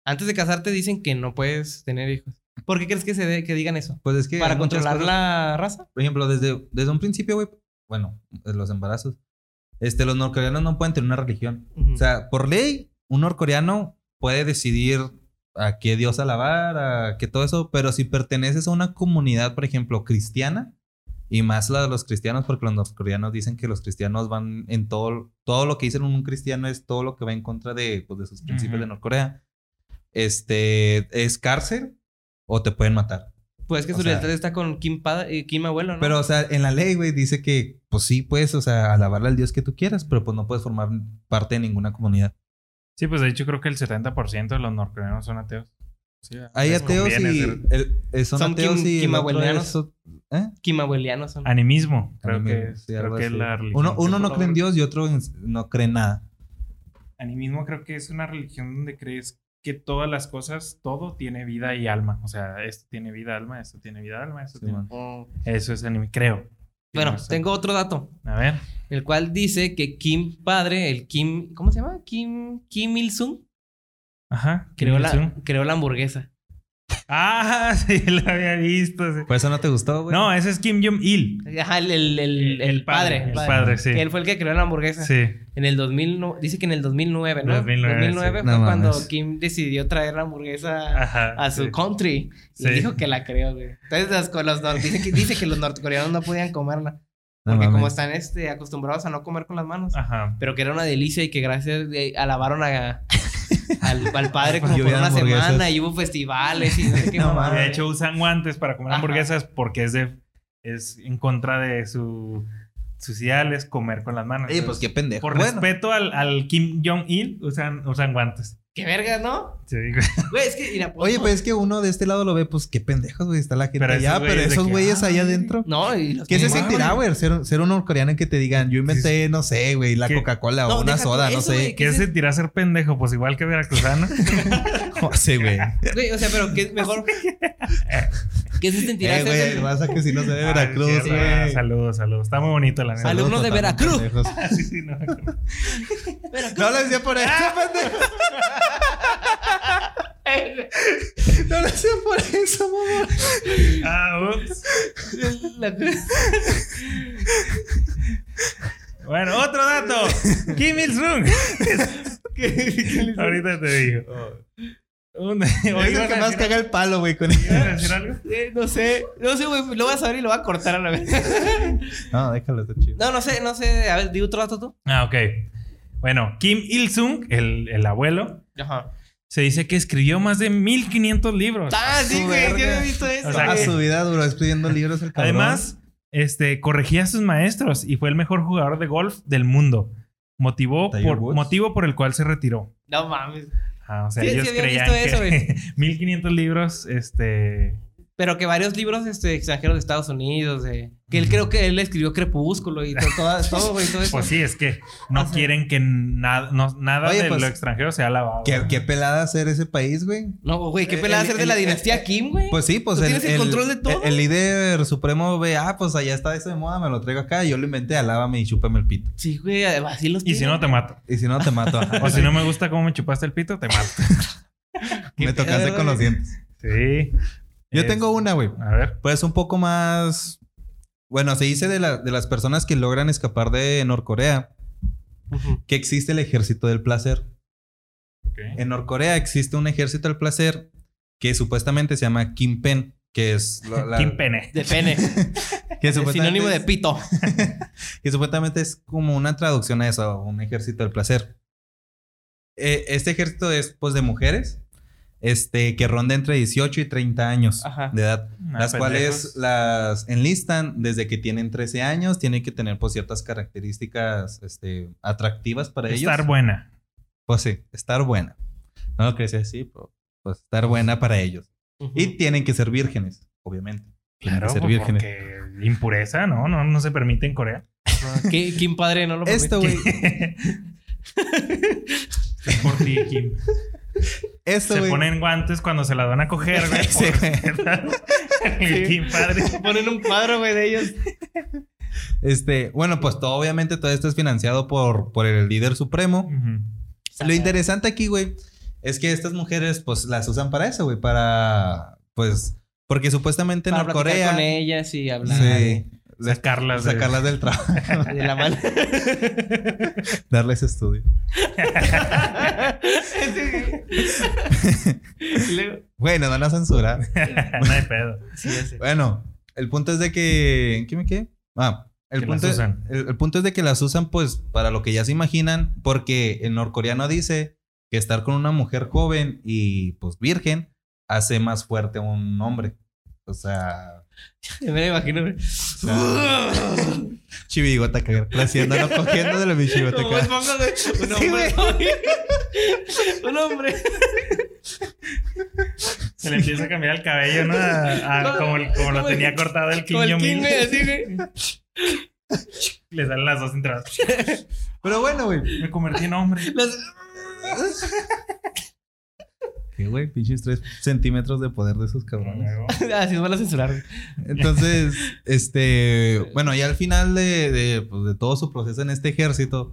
antes de casarte dicen que no puedes tener hijos. ¿Por qué crees que se de- que digan eso? Pues es que. ¿Para controlar cosas- la raza? Por ejemplo, desde, desde un principio, güey. Bueno, los embarazos. Este, los norcoreanos no pueden tener una religión. O sea, por ley, un norcoreano puede decidir a qué dios alabar, a qué todo eso, pero si perteneces a una comunidad, por ejemplo, cristiana, y más la de los cristianos, porque los norcoreanos dicen que los cristianos van en todo, todo lo que dicen un cristiano es todo lo que va en contra de, pues, de sus principios Ujú. de Norcorea. Este, es cárcel o te pueden matar. Pues que O su sea- lealtad está con Kim, padre, eh, Kim abuelo, ¿no? Pero, o sea, en la ley, güey, dice que, pues sí, puedes, o sea, alabarle al Dios que tú quieras, pero pues no puedes formar parte de ninguna comunidad. Sí, pues de hecho creo que el 70% de los norcoreanos son ateos. Sí, Hay ateos y el- eh, son, Son ateos kim- y kimabuelianos. es- ¿eh? Son. Animismo, creo Animismo, que es, sí, creo algo que es así. la religión. Uno, uno no cree en Dios y otro en- no cree en nada. Animismo creo que es una religión donde crees que todas las cosas, todo tiene vida y alma. O sea, esto tiene vida, alma, esto tiene vida, alma, esto Sí, tiene... man. Oh. Eso es anime, creo. Bueno, No sé. tengo otro dato. A ver. El cual dice que Kim padre, el Kim... ¿Cómo se llama? Kim, Kim Il-sung. Ajá. Creó la, creó la hamburguesa. Ah, *laughs* sí, lo había visto. sí. ¿Por eso no te gustó, güey? No, ese es Kim Jong-il. Ajá, el, el, el, el padre. El padre, sí. Que él fue el que creó la hamburguesa. Sí. En el 2000, no- dice que en el 2009, ¿no? 2009, sí. fue No cuando mames. Kim decidió traer la hamburguesa Ajá. a su sí. country. Y Sí. dijo que la creó, güey. Entonces los, los nor- dice, que, dice que los norcoreanos no podían comerla. No Porque como están este, acostumbrados a no comer con las manos. Ajá. Pero que era una delicia y que gracias eh, alabaron a, al, al padre *laughs* como por una semana y hubo festivales y no sé qué No mamada. Y de hecho usan guantes para comer Ajá. hamburguesas porque es de es en contra de su sus ideales comer con las manos. Oye, pues qué pendejo. Por Bueno, respeto al, al Kim Jong-il usan, usan guantes. Qué verga, ¿no? Sí, güey. Güey, es que mira, pues, Oye, no- pues es que uno de este lado lo ve, pues qué pendejos, güey. Está la gente Pero esos allá, pero esos güeyes allá adentro. No, y los ¿Qué se sentirá, güey? Ser, ser un norcoreano y que te digan, yo inventé, no sé, güey, la. Coca-Cola No, o una soda, no sé. güey. ¿Qué se sentirá ser pendejo? Pues igual que veracruzano. *laughs* *laughs* sí, güey. Güey, o sea, pero qué *laughs* mejor. ¿Qué se sentirá Eh, ser güey, raza que si no se ve Ay, Veracruz, cierto. Ah, güey. Saludos, saludos. Está muy bonito la neta. Alumnos de Veracruz. Sí, sí, no. No lo decía por eso, pendejo. No lo decía por eso, mamá. Ah, Bueno, otro dato. Kim Il-sung. Ahorita te digo. Un- Es el ¿Ibas que más decir- caga el palo, güey, con decir algo? Eh, no sé, no sé, güey, lo vas a ver y lo va a cortar a la vez. No, déjalo, está chido. No, no sé, no sé. A ver, di otro dato tú. Ah, ok. Bueno, Kim Il-sung, el, el abuelo, Ajá. Se dice que escribió más de 1500 libros. Ah, sí, güey, yo he visto eso. O sea, Toda que- su vida duró escribiendo libros el cabrón. Además, este, corregía a sus maestros y fue el mejor jugador de golf del mundo. Motivó por, Woods. motivo por el cual se retiró. No mames. Ah, o sea, Sí, ellos creían visto que eso, 1500 *laughs* libros, este... Pero que varios libros este, extranjeros de Estados Unidos, de... que él creo que él escribió Crepúsculo y *laughs* todo, güey, todo eso. Pues sí, es que no O sea- quieren que nada, no- nada Oye, de pues, lo extranjero sea lavado. ¿Qué, qué pelada hacer ese país, güey. No, güey, qué El- pelada el- hacer de la dinastía el- Kim, güey. Pues sí, pues ¿Tú tienes el control de todo? El, líder supremo ve, ah, pues allá está eso de moda, me lo traigo acá, yo lo inventé, alábame y chúpame el pito. Sí, güey, así los Y si no, te mato. Y si no, te mato. ajá. *laughs* O si no me gusta cómo me chupaste el pito, te mato. *laughs* me tocaste con los dientes. Sí. Yo Es- tengo una, güey. A ver. Pues un poco más. Bueno, se dice de, la- de las personas que logran escapar de Norcorea que existe el ejército del placer. En Norcorea existe un ejército del placer que supuestamente se llama Kim Pen, que es la- la- Kim Pene. De pene. *laughs* que Es sinónimo de pito. *laughs* que supuestamente es como una traducción a eso, un ejército del placer. Eh, este ejército es pues de mujeres este, que ronda entre 18 y 30 años Ajá. de edad. Ah, las cuales las enlistan desde que tienen 13 años, tienen que tener pues ciertas características este, atractivas para ellos. Estar buena. Pues sí, estar buena. No lo que decía así, pero pues estar buena para ellos. Y tienen que ser vírgenes, obviamente. Tienen Claro, que ser pues, vírgenes. porque impureza, ¿no? ¿no? No se permite en Corea. ¿Qué- Kim padre no lo Esto, permite? güey. Es *laughs* por ti, Kim. Se ponen guantes cuando se la van a coger, güey. *laughs* Sí, *laughs* *laughs* padre. Ponen un cuadro, güey, de ellos. Este, bueno, pues todo, obviamente todo esto es financiado por, por el líder supremo. Lo interesante aquí, güey, es que estas mujeres, pues, las usan para eso, güey, para, pues, porque supuestamente en Para platicar Norcorea, con ellas y hablar. sí, Sacarlas. de- Sacarlas del trabajo. *laughs* De la mano. *laughs* Darles estudio. Güey, nos van a censurar. no hay pedo. Sí. Bueno, el punto es de que. ¿En qué me quedé? Ah, el punto, es, el, el punto es de que las usan, pues, para lo que ya se imaginan, porque el norcoreano dice que estar con una mujer joven y, pues, virgen hace más fuerte a un hombre. O sea, *laughs* Me imagino. güey. chivigota cagar, creciendo, no cogiendo de la bichigota Como esponja, güey. Un Sí, hombre. *laughs* Un hombre. Se le empieza a cambiar el cabello, ¿no? A- a- como, lo tenía cortado el king, güey, así, güey. *laughs* Le salen las dos entradas. Pero bueno, güey. Me convertí en hombre. Las- ¿Qué, güey? Pinches tres centímetros de poder de esos cabrones. Así *laughs* nos van a censurar. Entonces, *laughs* este, bueno, ya al final de, de, pues, de todo su proceso en este ejército,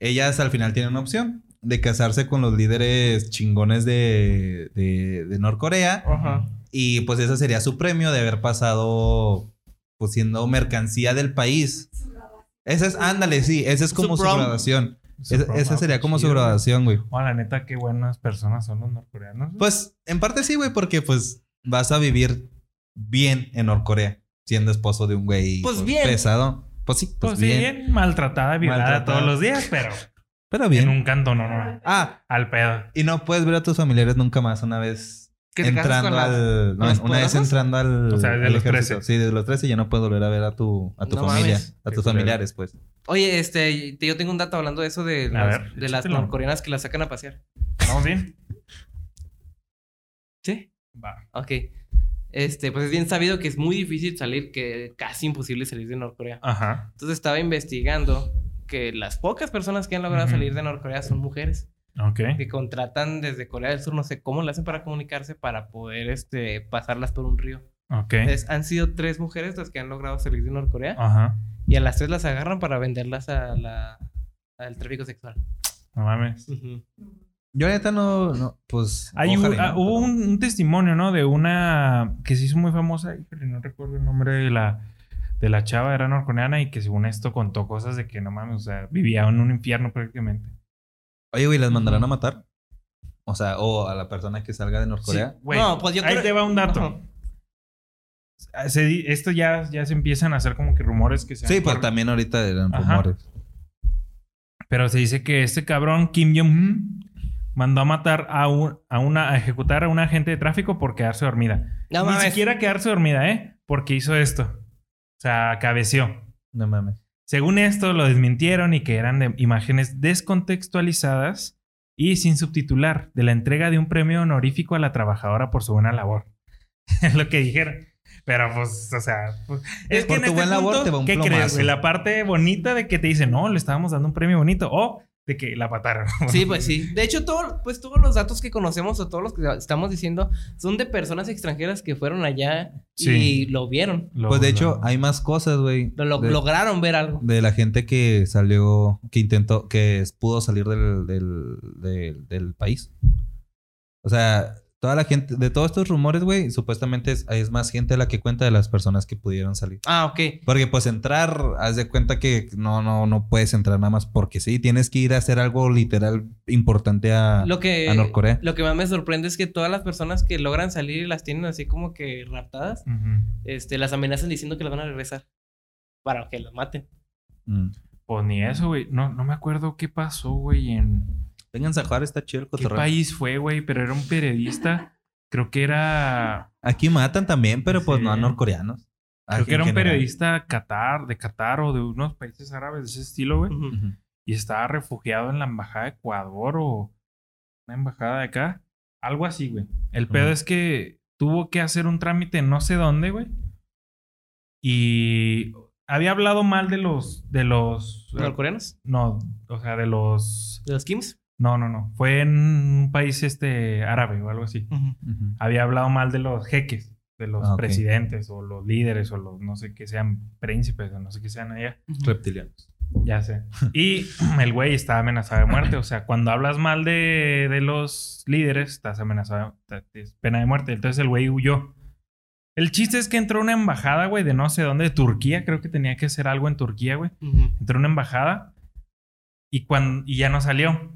ellas al final tienen una opción de casarse con los líderes chingones de, de, de Norcorea Ajá. y pues ese sería su premio de haber pasado pues siendo mercancía del país. Ese es, ándale, sí, ese es como Su su, prom. graduación. Esa sería como su Chido, güey. graduación, güey. Oh, la neta, qué buenas personas son los norcoreanos. Pues en parte sí, güey, porque pues vas a vivir bien en Norcorea siendo esposo de un güey Pues, bien. pesado. Pues sí, pues, Pues sí, bien. bien maltratada, violada Maltratada. todos los días, pero Pero en bien. un canto no, no. Ah, Al pedo. y no puedes ver a tus familiares nunca más una vez ¿Que te casas entrando con las- al. No, con las una vez entrando al. O sea, desde al los ejército. 13. Sí, desde los 13 ya no puedes volver a ver a tu, a tu No familia, mames. a Qué tus culero. familiares, pues. Oye, este, te- yo tengo un dato hablando de eso de, A las, ver, de las échatelo. norcoreanas que las sacan a pasear. ¿Vamos bien? ¿Sí? Va. Ok. Este, pues es bien sabido que es muy difícil salir, que casi imposible salir de Norcorea. Ajá. Entonces estaba investigando que las pocas personas que han logrado salir de Norcorea son mujeres Que contratan desde Corea del Sur, no sé cómo le hacen para comunicarse para poder este, pasarlas por un río. Ok. Entonces han sido tres mujeres las que han logrado salir de Norcorea Ajá. y a las tres las agarran para venderlas a la, al tráfico sexual. No mames. Ujú. Yo neta no, no pues. Hay ojalá un- y ah, no, hubo pero- un, un testimonio, ¿no? De una que se hizo muy famosa, pero no recuerdo el nombre de la, de la chava, era norcoreana y que según esto contó cosas de que no mames, o sea, vivía en un infierno prácticamente. Oye, güey, ¿las mandarán a matar? O sea, o a la persona que salga de Norcorea. Sí, güey, No, pues yo ahí creo- te va un dato. Ah, se esto ya, ya se empiezan a hacer como que rumores que se Sí, pero también ahorita eran Ajá. rumores. Pero se dice que este cabrón, Kim Jong-un, mandó a matar a, un- a una, a ejecutar a un agente de tráfico por quedarse dormida. No Ni mames. siquiera quedarse dormida, ¿eh? Porque hizo esto. O sea, cabeció. No mames. Según esto, lo desmintieron y que eran de imágenes descontextualizadas y sin subtitular de la entrega de un premio honorífico a la trabajadora por su buena labor. *laughs* Es lo que dijeron. Pero pues, o sea, pues, es Por que en tu este buen labor punto, te va un ¿qué crees, plomazo. La parte bonita de que te dicen, no, le estábamos dando un premio bonito o de que la pataron. Sí, pues sí. De hecho, todo, pues todos los datos que conocemos o todos los que estamos diciendo son de personas extranjeras que fueron allá y lo vieron. Lo- Pues de hecho, lo- hay más cosas, güey. Lo, lograron ver algo. de la gente que salió, que intentó, que pudo salir del, del, del, del país. O sea, toda la gente, de todos estos rumores, güey, supuestamente es, es más gente la que cuenta de las personas que pudieron salir. Ah, ok. Porque pues entrar, haz de cuenta que no, no, no puedes entrar nada más porque sí, tienes que ir a hacer algo literal importante a, Lo que, a Norcorea. lo que más me sorprende es que todas las personas que logran salir y las tienen así como que raptadas, este, las amenazan diciendo que las van a regresar para que las maten. Mm. Pues ni eso, güey. No, no me acuerdo qué pasó, güey, en... Vénganse a jugar, está chido el ¿Qué cotorreo. país fue, güey? Pero era un periodista. Creo que era... Aquí matan también, pero pues Sí. no a norcoreanos. Creo que era un general. periodista Qatar, de Qatar o de unos países árabes de ese estilo, güey. Y estaba refugiado en la embajada de Ecuador o una embajada de acá. Algo así, güey. El pedo es que tuvo que hacer un trámite en no sé dónde, güey. Y había hablado mal de los... De los... ¿Norcoreanos? No, o sea, de los... ¿De los Kims? No, no, no. Fue en un país este árabe o algo así. Había hablado mal de los jeques, de los Ah, presidentes o los líderes o los no sé qué sean príncipes o no sé qué sean allá. Reptilianos. Ya sé. Y *clears throat* el güey estaba amenazado de muerte. O sea, cuando hablas mal de, de los líderes, estás amenazado, es pena de muerte. Entonces el güey huyó. El chiste es que entró una embajada, güey, de no sé dónde, de Turquía. Creo que tenía que hacer algo en Turquía, güey. Entró una embajada y, cuando, y ya no salió.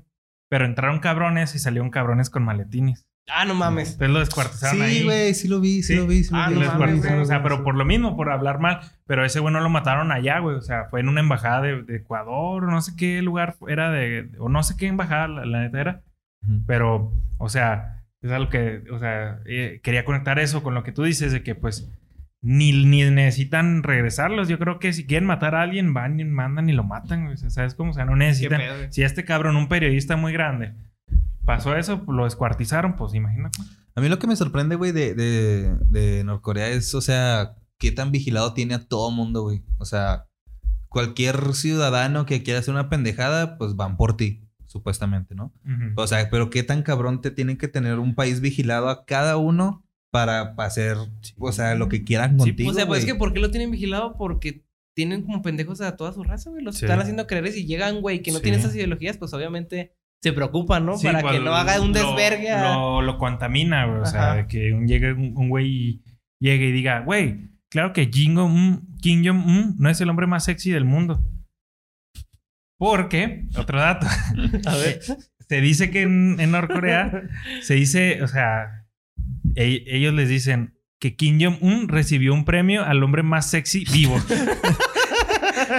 Pero entraron cabrones y salieron cabrones con maletines. Ah, no mames. Entonces lo descuartizaron ahí. Sí, güey, sí lo vi, sí, Sí. lo vi, sí Ah, lo vi. no Lo mames, o sea, pero por lo mismo, por hablar mal. Pero ese güey no lo mataron allá, güey. O sea, fue en una embajada de, de Ecuador, o no sé qué lugar era de. O no sé qué embajada, la, la neta era. Pero, o sea, es algo que. O sea, eh, quería conectar eso con lo que tú dices, de que pues. Ni, ni necesitan regresarlos. Yo creo que si quieren matar a alguien, van y mandan y lo matan. O sea, ¿sabes cómo? O sea, no necesitan. Si este cabrón, un periodista muy grande, pasó eso, lo descuartizaron, pues imagínate. A mí lo que me sorprende, güey, de, de, de Norcorea es, o sea, qué tan vigilado tiene a todo mundo, güey. O sea, cualquier ciudadano que quiera hacer una pendejada, pues van por ti, supuestamente, ¿no? O sea, pero qué tan cabrón te tienen que tener un país vigilado a cada uno para hacer, o sea, lo que quieran Sí, contigo. o sea, pues es que ¿por qué lo tienen vigilado? Porque tienen como pendejos a toda su raza, güey. Los Sí. están haciendo creer y si llegan, güey, que no Sí. tienen esas ideologías, pues obviamente se preocupan, ¿no? Sí, Para pues, que no haga un lo- desvergue. a- Lo, lo contamina, güey. O sea, Ajá. que un, llegue un, un güey y llegue y diga, güey, claro que Kim Jong-un Kim Jong-un no es el hombre más sexy del mundo. Porque, otro dato, *laughs* A ver. *laughs* se dice que en, en Norcorea *laughs* se dice, o sea, e- ellos les dicen que Kim Jong-un recibió un premio al hombre más sexy vivo. *laughs*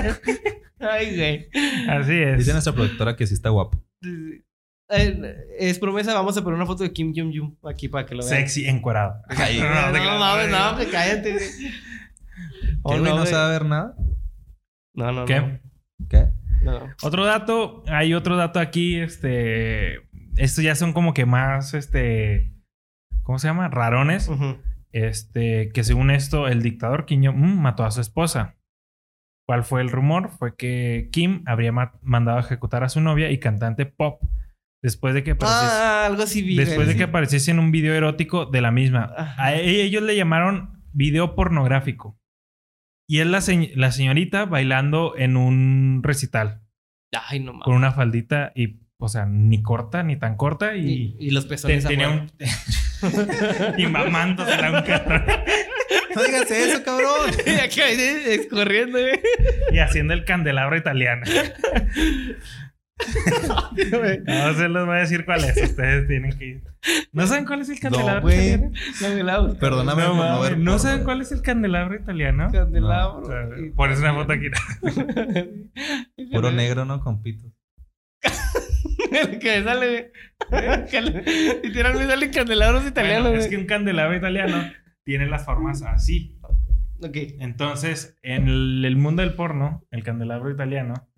Ay, güey. Así es. Dice nuestra productora que sí está guapo. Eh, Es promesa, vamos a poner una foto de Kim Jong-un aquí para que lo vean. Sexy encuerado. No, no, mames, no, que cállate. ¿Qué, no, ¿No a ver nada? No, no, ¿Qué? no. ¿Qué? no. Otro dato, hay otro dato aquí, este, estos ya son como que más, este, ¿cómo se llama? Rarones, este, que según esto, el dictador Kim Jong-un mató a su esposa. ¿Cuál fue el rumor? Fue que Kim habría ma- mandado a ejecutar a su novia y cantante pop después de que apareciese, Ah, algo así vi. después de que apareciese en un video erótico de la misma. Ajá. A ellos le llamaron video pornográfico. Y es la, se- la señorita bailando en un recital Ay, no mames. con una faldita y, o sea, ni corta ni tan corta y, Y, y los te- pezones tenía afuera. un *laughs* y mamándosela un *laughs* No digas eso, cabrón. *laughs* Y aquí ahí, escorriendo, güey. y haciendo el candelabro italiano. No se los voy a decir cuál es, ustedes tienen que ir. ¿No saben cuál es el candelabro güey. italiano? Candelabro. Perdóname No, no ver ¿no saben cuál es el candelabro italiano? Candelabro. O sea, eso una foto aquí. Puro negro, ¿no? Con pito. El que sale. Que- Literalmente salen candelabros italianos, Bueno, es que un candelabro italiano tiene las formas así. Ok. Entonces, en el, el mundo del porno, el candelabro italiano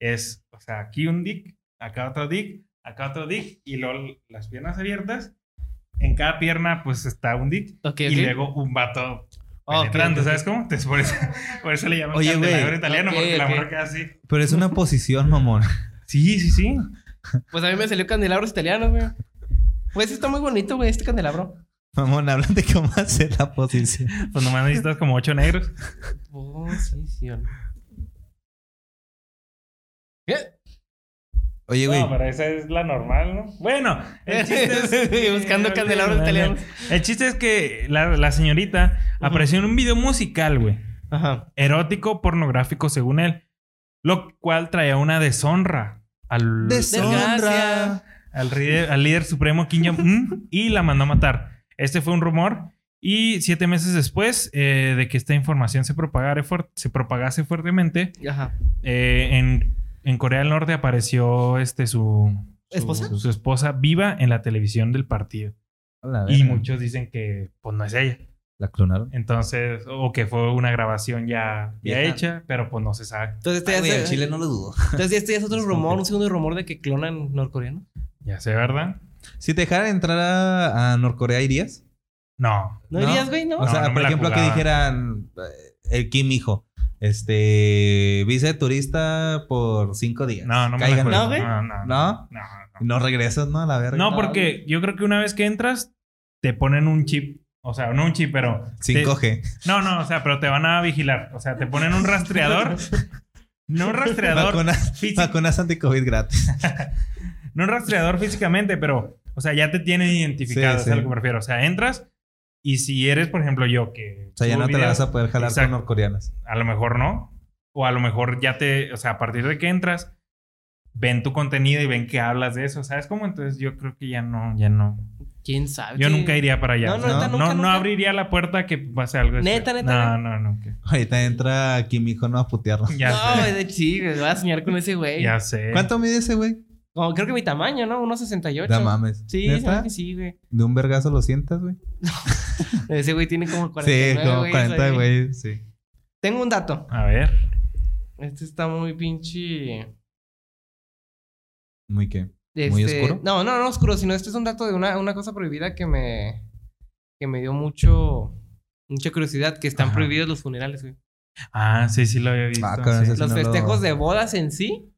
es, o sea, aquí un dick, acá otro dick, acá otro dick, y luego las piernas abiertas. En cada pierna, pues está un dick, Ok, y ok. luego un vato ok, penetrando, ok. ¿sabes cómo? Entonces, por eso, por eso le llaman Oye, candelabro italiano, Ok, porque la morra queda así. Pero es una posición, mamón. Sí, sí, sí. Pues a mí me salió candelabros italianos, güey. Pues está muy bonito, güey, este candelabro. Mamón, hablan de cómo hacer la posición. Pues nomás necesitas como ocho negros. Posición. ¿Qué? Oye, güey. No, pero esa es la normal, ¿no? Bueno, el chiste es... *laughs* Buscando candelabros italianos. El chiste es que la, la señorita apareció en un video musical, güey. Ajá. Erótico, pornográfico, según él. Lo cual traía una deshonra al, Deshonra. al, ri- al líder supremo Kim Jong-un *laughs* y la mandó a matar. Este fue un rumor. Y siete meses después eh, de que esta información se, propagara se propagase fuertemente, Ajá. eh, en, en Corea del Norte apareció este, su, su- ¿Esposa? Su, esposa viva en la televisión del partido. Y muchos dicen que pues no es ella. La clonaron. Entonces, o que fue una grabación ya, ya hecha, pero pues no se sabe. Entonces, este Ay, ya güey, es- Chile no lo dudo. entonces este ya es otro rumor, un segundo rumor de que clonan norcoreanos. Ya sé, ¿verdad? Si te dejaran entrar a, a Norcorea, ¿irías? No. ¿No, ¿No? irías, güey? ¿No? O sea, no me por la ejemplo, que dijeran eh, el Kim hijo, este, visa de turista por cinco días. No, no me la juego. ¿No, güey? No, no, ¿No? no, no. No regresas, ¿no? A la verga. No, porque yo creo que una vez que entras, te ponen un chip. O sea, no un chip, pero. te- 5G. No, no, o sea, pero te van a vigilar. O sea, te ponen un rastreador. no un rastreador. Vacunas, vacunas anti-COVID gratis. *laughs* No un rastreador físicamente, pero. O sea, ya te tienen identificado. Sí, es a lo que me refiero. O sea, entras Y si eres, por ejemplo, yo que... O sea, ya no te la vas a poder jalar Exacto. con norcoreanas. A lo mejor no. O a lo mejor ya te... O sea, a partir de que entras, ven tu contenido y ven que hablas de eso. ¿Sabes cómo? Entonces yo creo que ya no, ya no. ¿Quién sabe? Yo nunca iría para allá. No, no, neta, no, nunca, no nunca. abriría la puerta a que pase algo. así. Neta, neta, No, no, nunca. Ahorita entra aquí mi hijo no a putearnos. Ya no, sé. de- sí, voy a soñar con ese güey. Ya sé. ¿Cuánto mide ese güey? Como, creo que mi tamaño, ¿no? 1.68. No mames. Sí, ¿Neta? sí, güey. ¿De un vergazo lo sientas, güey? *laughs* Ese güey tiene como 49 Sí, como güeyes 40, ahí. güey. Sí. Tengo un dato. A ver. Este está muy pinche... Muy qué. ¿Muy Este, oscuro? No, no, no oscuro, sino este es un dato de una, una cosa prohibida que me... Que me dio mucho... Mucha curiosidad, que están Ajá. prohibidos los funerales, güey. Ah, sí, sí lo había visto. Ah, sí. Los no lo- festejos de bodas en sí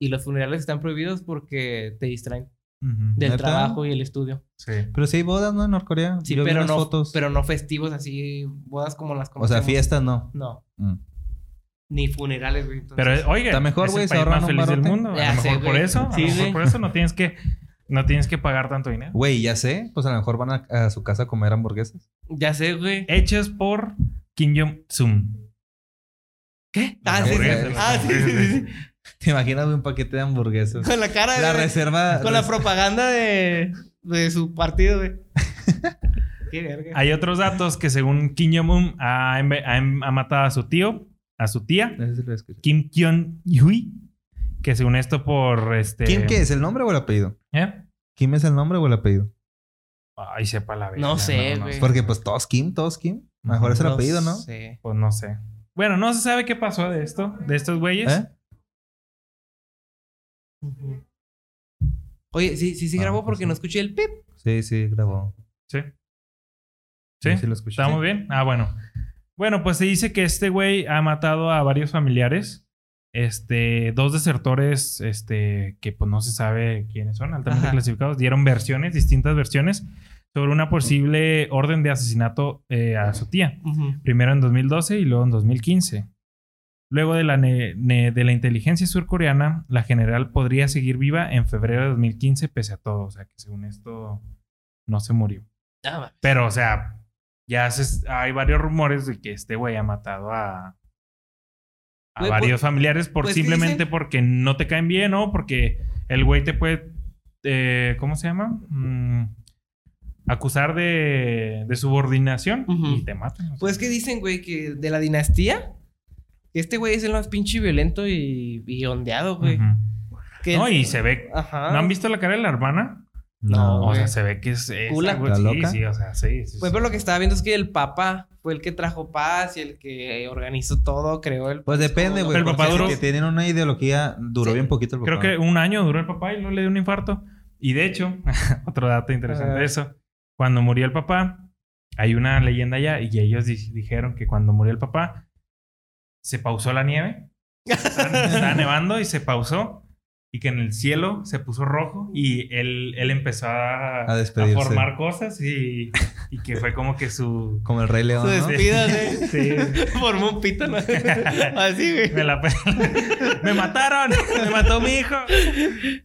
y los funerales están prohibidos porque te distraen del ¿Neta? trabajo y el estudio. Sí. Pero sí hay bodas, ¿no? En Norcorea. Sí, Yo pero no, fotos. pero no festivos así, bodas como las O sea, conocemos. fiestas no. No, Mm. Ni funerales, güey. entonces- Pero oiga, Está mejor, güey, se ahorran más feliz del mundo. A lo sé, mejor por eso, a Sí, lo mejor güey. por eso no tienes que no tienes que pagar tanto dinero. Güey, ya sé. Pues a lo mejor van a, a su casa a comer hamburguesas. Ya sé, güey. Hechos por Kim Jong-un. ¿Qué? Las Ah, sí, sí. Ah, sí, sí. ¿Te imaginas un paquete de hamburguesas? Con la cara La de... reserva. Con la propaganda de, de su partido, güey. *laughs* Qué verga. Hay otros datos que según Kim Jong-un ha, embe- ha ha matado a su tío, a su tía, Ese sí lo escuché. Kim Kyung-hui, que según esto por este... ¿Kim qué es? ¿El nombre o el apellido? ¿Eh? ¿Kim es el nombre o el apellido? Ay, sepa la No verga, sé, güey. Porque pues todos Kim, todos Kim. Mejor es el apellido, ¿no? sé. Pues no sé. Bueno, no se sabe qué pasó de esto, de estos güeyes. ¿Eh? Oye, sí, sí, sí Ah, grabó pues porque sí. no escuché el pip. Sí, sí, grabó. Sí. Sí, Sí, sí lo escuché. ¿Estamos bien? Ah, bueno. Bueno, pues se dice que este güey ha matado a varios familiares. Este, dos desertores, este, que pues no se sabe quiénes son, altamente Ajá. clasificados, dieron versiones, distintas versiones, sobre una posible orden de asesinato eh, a su tía. Ujú. Primero en 2012 y luego en 2015. Luego de la, de la inteligencia surcoreana, la general podría seguir viva en febrero de 2015 pese a todo. O sea, que según esto no se murió. Ah. Pero, o sea, ya se- hay varios rumores de que este güey ha matado a, a Güey, varios pues- familiares por pues, ¿qué simplemente dicen? porque no te caen bien o porque el güey te puede, eh, ¿cómo se llama? Mm, acusar de, de subordinación y te matan. o sea. Pues que dicen, güey, que de la dinastía, este güey es el más pinche violento y, y ondeado, güey. No, y se ve. Ajá. ¿No han visto la cara de la hermana? No, o sea, se ve que es. esa, Cula. güey. ¿Está Sí, loca? sí, o sea, sí. sí, Pues sí. pero lo que estaba viendo es que el papá fue el que trajo paz y el que organizó todo, creó el... Pues depende, todo. güey. El papá duró- que tienen una ideología, duró Sí. bien poquito el papá. Creo que un año duró el papá y luego le dio un infarto. Y de hecho, *laughs* otro dato interesante Ah. de eso. Cuando murió el papá, hay una leyenda allá y ellos di- dijeron que cuando murió el papá, se pausó la nieve. *laughs* Estaba nevando y se pausó. Y que en el cielo se puso rojo y él, él empezó a, A despedirse. formar cosas y, y que fue como que su... Como el Rey León, Su ¿no? despida, güey. *laughs* Sí. Formó un pito, ¿no? *laughs* Así, güey. Me la *laughs* Me mataron. Me mató mi hijo.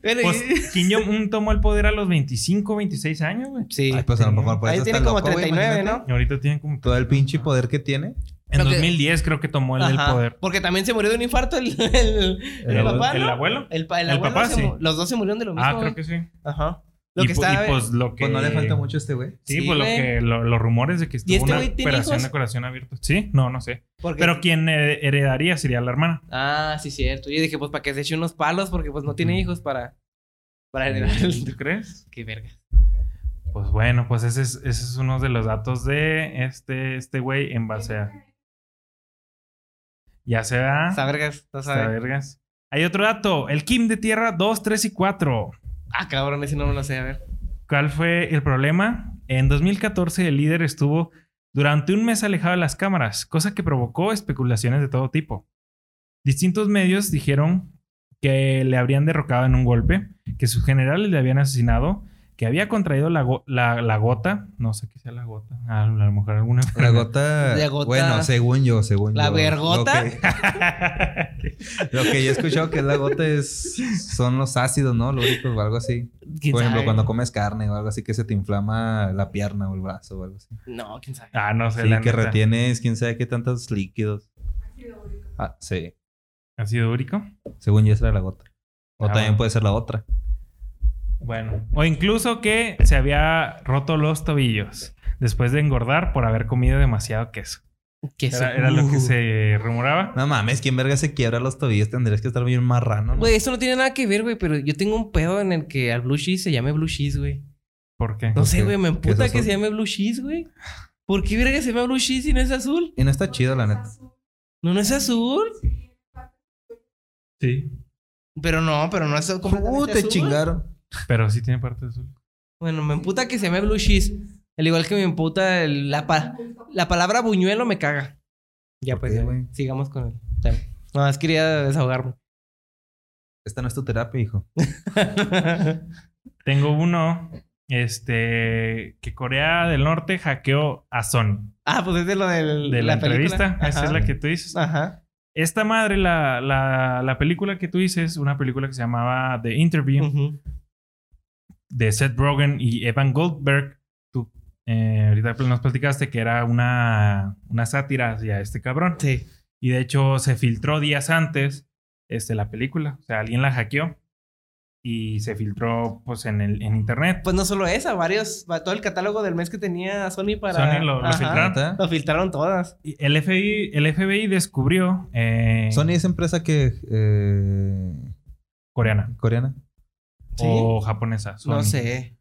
Bueno, Pues Kim Jong-un tomó el poder a los 25, 26 años, güey. Sí. Ay, pues a lo mejor por Ahí eso tiene como loco, güey, 39, imagínate. ¿no? Y ahorita tiene como... Todo el pinche poder que tiene. En Lo que- 2010 creo que tomó el, poder. Porque también se murió de un infarto el, el, el El papá, ¿El ¿no? abuelo? El, pa- el El abuelo papá, se sí. Los dos se murieron de lo mismo. Ah, creo que sí. Ajá. Lo y, que y pues lo que... Pues no le falta mucho a este güey. Sí, Sí, pues lo que... lo- los rumores de que estuvo este una operación hijos? de corazón abierto. Sí, no, no sé. Pero quien eh, heredaría sería la hermana. Ah, sí, cierto. Yo dije, pues para que se eche unos palos, porque pues no tiene hijos para... Para heredar el... ¿Tú crees? Qué verga. Pues bueno, pues ese es, ese es uno de los datos de este este güey en base a... Ya se da... Esa vergas, no Está sabe. vergas. Hay otro dato. El Kim de Tierra 2, 3 y 4. Ah, cabrón, ese no me lo sé, a ver. ¿Cuál fue el problema? En 2014 el líder estuvo durante un mes alejado de las cámaras, cosa que provocó especulaciones de todo tipo. Distintos medios dijeron que le habrían derrocado en un golpe, que sus generales le habían asesinado, que había contraído la, go- la, la gota. No sé qué sea la gota. A lo mejor alguna La gota. La gota- Bueno, según yo, según ¿La yo. vergota? Lo que, *laughs* lo que yo he escuchado que es la gota es. Son los ácidos, ¿no? Lúricos o algo así. ¿Quién Por ejemplo, sabe? cuando comes carne o algo así que se te inflama la pierna o el brazo o algo así. No, quién sabe. ah, no sé. Sí, la que neta. retienes quién sabe qué tantos líquidos. Ah, sí. ¿Ácido úrico? Según yo, esa era la gota. O Ah, también bueno. puede ser la otra. Bueno. O incluso que se había roto los tobillos después de engordar por haber comido demasiado queso. Que eso- Era, era lo que Uh. se rumoraba. No mames, ¿quién verga se quiebra los tobillos? Tendrías que estar bien marrano. ¿no? Güey, eso no tiene nada que ver, güey, pero yo tengo un pedo en el que al blue cheese se llame blue cheese, güey. ¿Por qué? No sé, güey, me ¿Qué es emputa que se llame blue cheese, güey. ¿Por qué verga se llama blue cheese y no es azul? Y no está chido, la neta. No, no es azul. Sí. Pero no, pero no es Uh, completamente te azul. chingaron. Pero sí tiene parte azul. Bueno, me emputa que se llame blue cheese. Al igual que me emputa el- la, pa- la palabra buñuelo me caga. Ya ¿Por pues, qué, ya, güey? sigamos con el tema. No, más quería desahogarme. Esta no es tu terapia, hijo. *laughs* Tengo uno. Este. Que Corea del Norte hackeó a Sony. ah, pues es de lo del, De la, entrevista. Esa es la que tú dices. Ajá. Esta madre, la, la, la película que tú dices, una película que se llamaba The Interview Ujú. De Seth Rogen y Evan Goldberg. Tú eh, ahorita nos platicaste que era una, una sátira hacia este cabrón. Sí. Y de hecho se filtró días antes este, la película. O sea, alguien la hackeó y se filtró pues en, el, en internet. Pues no solo esa, varios, va- todo el catálogo del mes que tenía Sony para. Sony lo- lo filtraron. Lo filtraron todas. Y el FBI, el FBI descubrió eh, Sony es empresa que. eh, coreana coreana. Sí. o japonesa. Sony. No sé.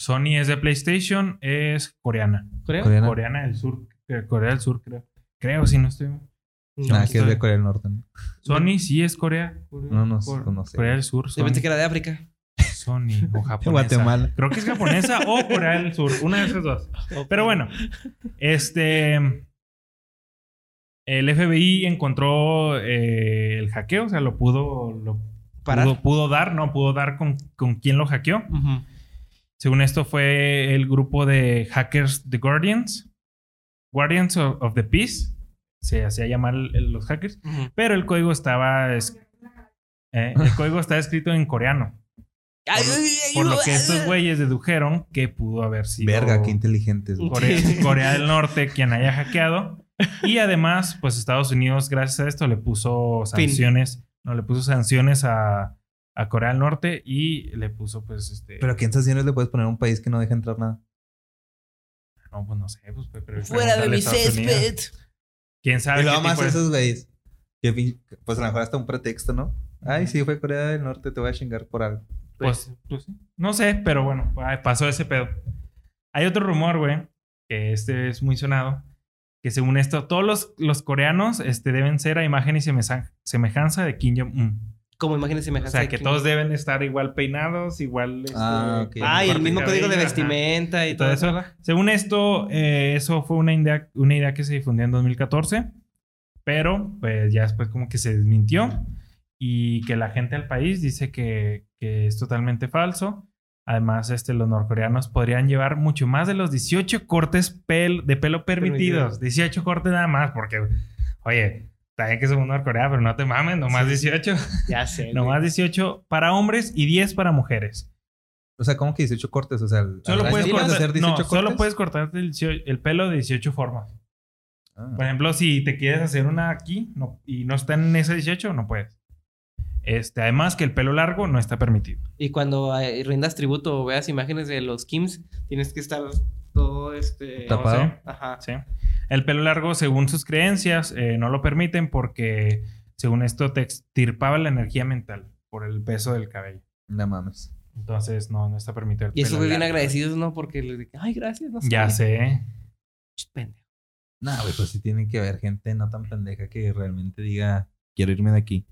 Sony es de PlayStation, es coreana. ¿Corea? Coreana. Coreana del Sur, eh, Corea del Sur, creo. Creo, si no estoy. No, Nada, que es de Corea del Norte. ¿no? Sony sí es Corea. Corea- No, no, Cor- no sé. Corea del Sur. Yo Sony, pensé que era de África. Sony o *laughs* japonesa. Guatemala. Creo que es japonesa o *laughs* Corea del Sur. Una de esas dos. Pero bueno, este. El FBI encontró eh, el hackeo, o sea, lo pudo. Lo Parar. pudo, pudo dar, no pudo dar con, con quién lo hackeó. Según esto, fue el grupo de hackers The Guardians. Guardians of, of the Peace. Se hacía llamar el- los hackers. Pero el código estaba. es- eh, el *laughs* código está escrito en coreano. Por, ay, ay, por lo ay, que ay. estos güeyes dedujeron que pudo haber sido. Verga, qué inteligentes. Corea, *laughs* Corea del Norte quien haya hackeado. Y además, pues Estados Unidos, gracias a esto, le puso Fin. sanciones. No, le puso sanciones a, a Corea del Norte y le puso, pues, este. Pero ¿a quién sanciones le puedes poner a un país que no deja entrar nada? No, pues no sé, pues. pero Fuera de mi césped. ¿Quién sabe? Y luego más de- esos güeyes. que Pues a lo mejor hasta un pretexto, ¿no? Ay, sí, fue Corea del Norte, te voy a chingar por algo. Pues, pues sí. no sé, pero bueno, pasó ese pedo. Hay otro rumor, güey, que este es muy sonado, que según esto, todos los, los coreanos este, deben ser a imagen y semejanza de Kim Jong-un. Como imagínense O semejanza. sea, que todos deben estar igual peinados, igual... este, Ah, ok. Ah, y el mismo código de cabello, ajá. vestimenta y Y todo todo eso. Según esto, eh, eso fue una idea, una idea que se difundió en 2014, pero pues ya después como que se desmintió y que la gente del país dice que, que es totalmente falso. Además, este, los norcoreanos podrían llevar mucho más de los 18 cortes pel- de pelo permitidos. 18 cortes nada más, porque, oye, bien que somos Norcorea, pero no te mames, nomás 18. Ya sé. *laughs* nomás 18 para hombres y 10 para mujeres. O sea, ¿cómo que 18 cortes? O sea, Solo puedes, cortar, hacer 18 no, cortes. solo puedes cortarte el, pelo de 18 formas. Ah. Por ejemplo, si te quieres hacer una aquí no, y no está en ese 18, no puedes. Este, además que el pelo largo no está permitido. Y cuando eh, rindas tributo o veas imágenes de los Kims, tienes que estar todo este. Tapado. No sé. Ajá. ¿sí? El pelo largo, según sus creencias, eh, no lo permiten porque, según esto, te extirpaba la energía mental por el peso del cabello. No mames. Entonces, no, no está permitido el Y eso fue bien agradecidos, ¿no? Porque les dije, ay, gracias, no Ya sabía". sé. Pendejo. No, güey, pues sí tiene que haber gente no tan pendeja que realmente diga, quiero irme de aquí.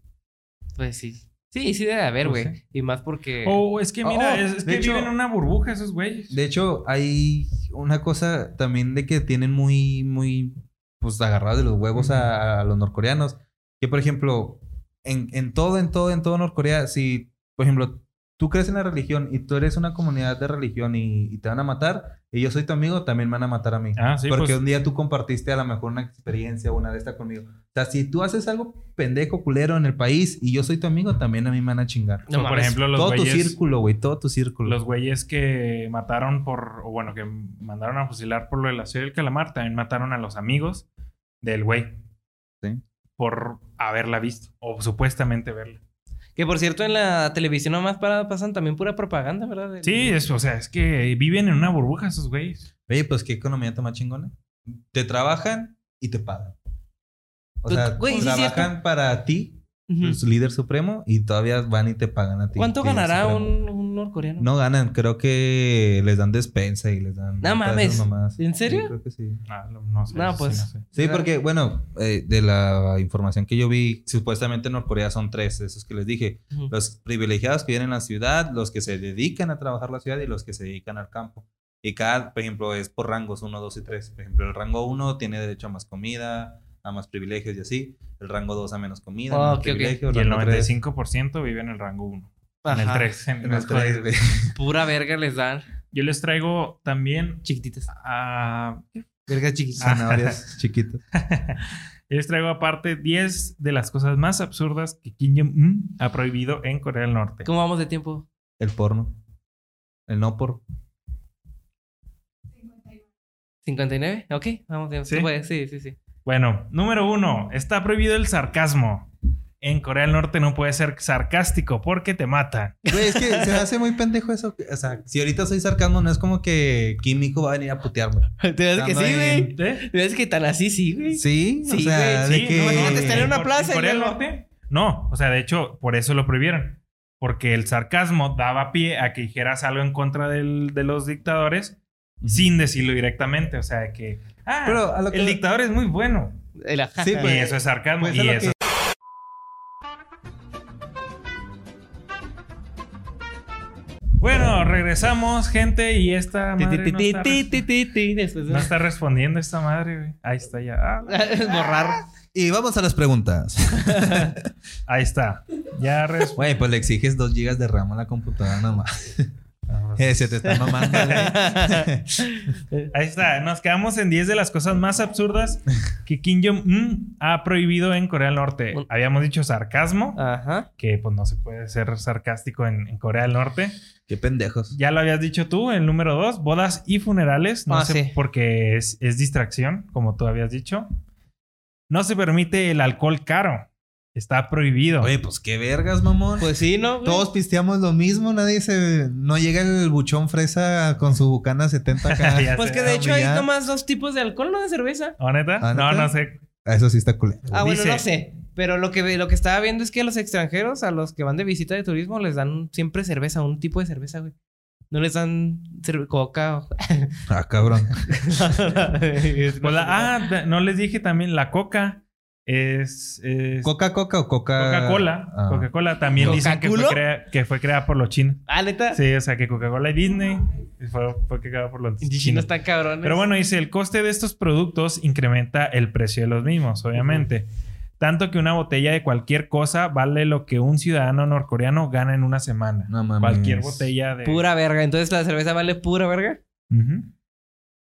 Pues sí. Sí, sí debe haber, Pues güey. sí. Y más porque. Oh, es que mira, Oh, es, que hecho- viven en una burbuja esos güeyes. De hecho, hay una cosa también de que tienen muy, muy, pues agarrados de los huevos a, a los norcoreanos. Que, por ejemplo, en, en todo, en todo, en todo Norcorea, si, por ejemplo, tú crees en la religión y tú eres una comunidad de religión y, y te van a matar, y yo soy tu amigo, también me van a matar a mí. Ah, sí, Porque pues- un día tú compartiste a lo mejor una experiencia o una de estas conmigo. O sea, si tú haces algo pendejo, culero en el país y yo soy tu amigo, también a mí me van a chingar. No por mames. ejemplo, los todo tu círculo, güey, todo tu círculo. los güeyes que mataron por, o bueno, que mandaron a fusilar por lo de la ciudad del calamar, también mataron a los amigos del güey. Sí. Por haberla visto, o supuestamente verla. Que por cierto, en la televisión nomás para, pasan también pura propaganda, ¿verdad? Del- Sí, es, o sea, es que viven en una burbuja esos güeyes. Oye, pues qué economía tan más chingona. Te trabajan y te pagan. O Pues, sea, güey, trabajan para ti, Ujú. su líder supremo, y todavía van y te pagan a ti. ¿Cuánto ganará un, un norcoreano? No ganan, creo que les dan despensa y les dan. No mames. ¿En serio? Sí, creo que sí. Ah, no, no sé. No, eso sí pues. no sé. Sí, porque, bueno, eh, de la información que yo vi, supuestamente en Norcorea son tres, esos que les dije. Ujú. Los privilegiados que viven en la ciudad, los que se dedican a trabajar la ciudad y los que se dedican al campo. Y cada, por ejemplo, es por rangos 1, 2 y 3. Por ejemplo, el rango 1 tiene derecho a más comida, a más privilegios y así. El rango 2 a menos comida, Ah, menos ok, ok. privilegios. Y el rango tres 95% vive en el rango 1. En el Ajá. 3. En, En el los 3, códigos. güey. *laughs* Pura verga les dan. Yo les traigo también Chiquititas. a... Vergas chiquitas. Zanahorias *laughs* chiquitas. Yo les traigo aparte 10 de las cosas más absurdas que Kim Jong-un ha prohibido en Corea del Norte. ¿Cómo vamos de tiempo? El porno. El no por. 59. Ok, vamos bien. ¿Sí? Sí, sí, sí. Bueno, número uno, está prohibido el sarcasmo. En Corea del Norte no puede ser sarcástico porque te matan. Güey, es que se me hace muy pendejo eso. O sea, si ahorita soy sarcasmo, no es como que Químico va a venir a putearme. *laughs* ¿Te ves que sí, güey? en-. ¿Te ves que tan así, sí, güey? Sí, Sí, o sea, güey, de Sí, que... no, estar en una plaza y Corea del Norte? No, o sea, de hecho, por eso lo prohibieron. Porque el sarcasmo daba pie a que dijeras algo en contra del- de los dictadores sin decirlo directamente. O sea, que, ah, Pero a lo que- el dictador es muy bueno. El ajá. Sí, y pues, eso es sarcasmo. pues, y lo eso. Bueno, regresamos, gente, y esta ti, madre ti, no ti, está, no respondiendo esta madre, güey. Ahí está ya. Ah, *laughs* borrar. Y vamos a las preguntas. *laughs* ahí está. Ya respondió. Güey, pues le exiges 2 gigas de RAM a la computadora nomás. *laughs* Eh, se te está mamando. *laughs* Ahí está, nos quedamos en 10 de las cosas más absurdas que Kim Jong-un ha prohibido en Corea del Norte. Habíamos dicho sarcasmo, Ajá. que pues no se puede ser sarcástico en, en Corea del Norte. Qué pendejos. Ya lo habías dicho tú, el número 2, bodas y funerales. No Ah, sé sí. porque es, es distracción, como tú habías dicho. No se permite el alcohol caro. Está prohibido. Oye, pues qué vergas, mamón. Pues sí, ¿no? güey? Todos pisteamos lo mismo, nadie se... No llega el buchón fresa con su bucana 70 *laughs* acá. Ya Pues sé. que de hecho hay nomás dos tipos de alcohol, ¿no? De cerveza. ¿O neta? ¿Ah, No, neta? no sé. Ah, Eso sí está culero. Ah, bueno, no sé. Pero lo que, lo que estaba viendo es que a los extranjeros, a los que van de visita de turismo, les dan siempre cerveza, un tipo de cerveza, güey. No les dan coca. o- *laughs* Ah, cabrón. *laughs* Pues la- ah, no les dije también la coca. Es, es ¿Coca-Coca o Coca... Coca-Cola. Ah. Coca-Cola también dicen que fue, crea- que fue creada por los chinos. ah, neta. Sí, o sea que Coca-Cola y Disney fue, fue creada por los Y Chino chinos. está cabrón. Pero bueno, dice, el coste de estos productos incrementa el precio de los mismos, obviamente. Tanto que una botella de cualquier cosa vale lo que un ciudadano norcoreano gana en una semana. No mames. Cualquier botella de... Pura verga. Entonces la cerveza vale pura verga.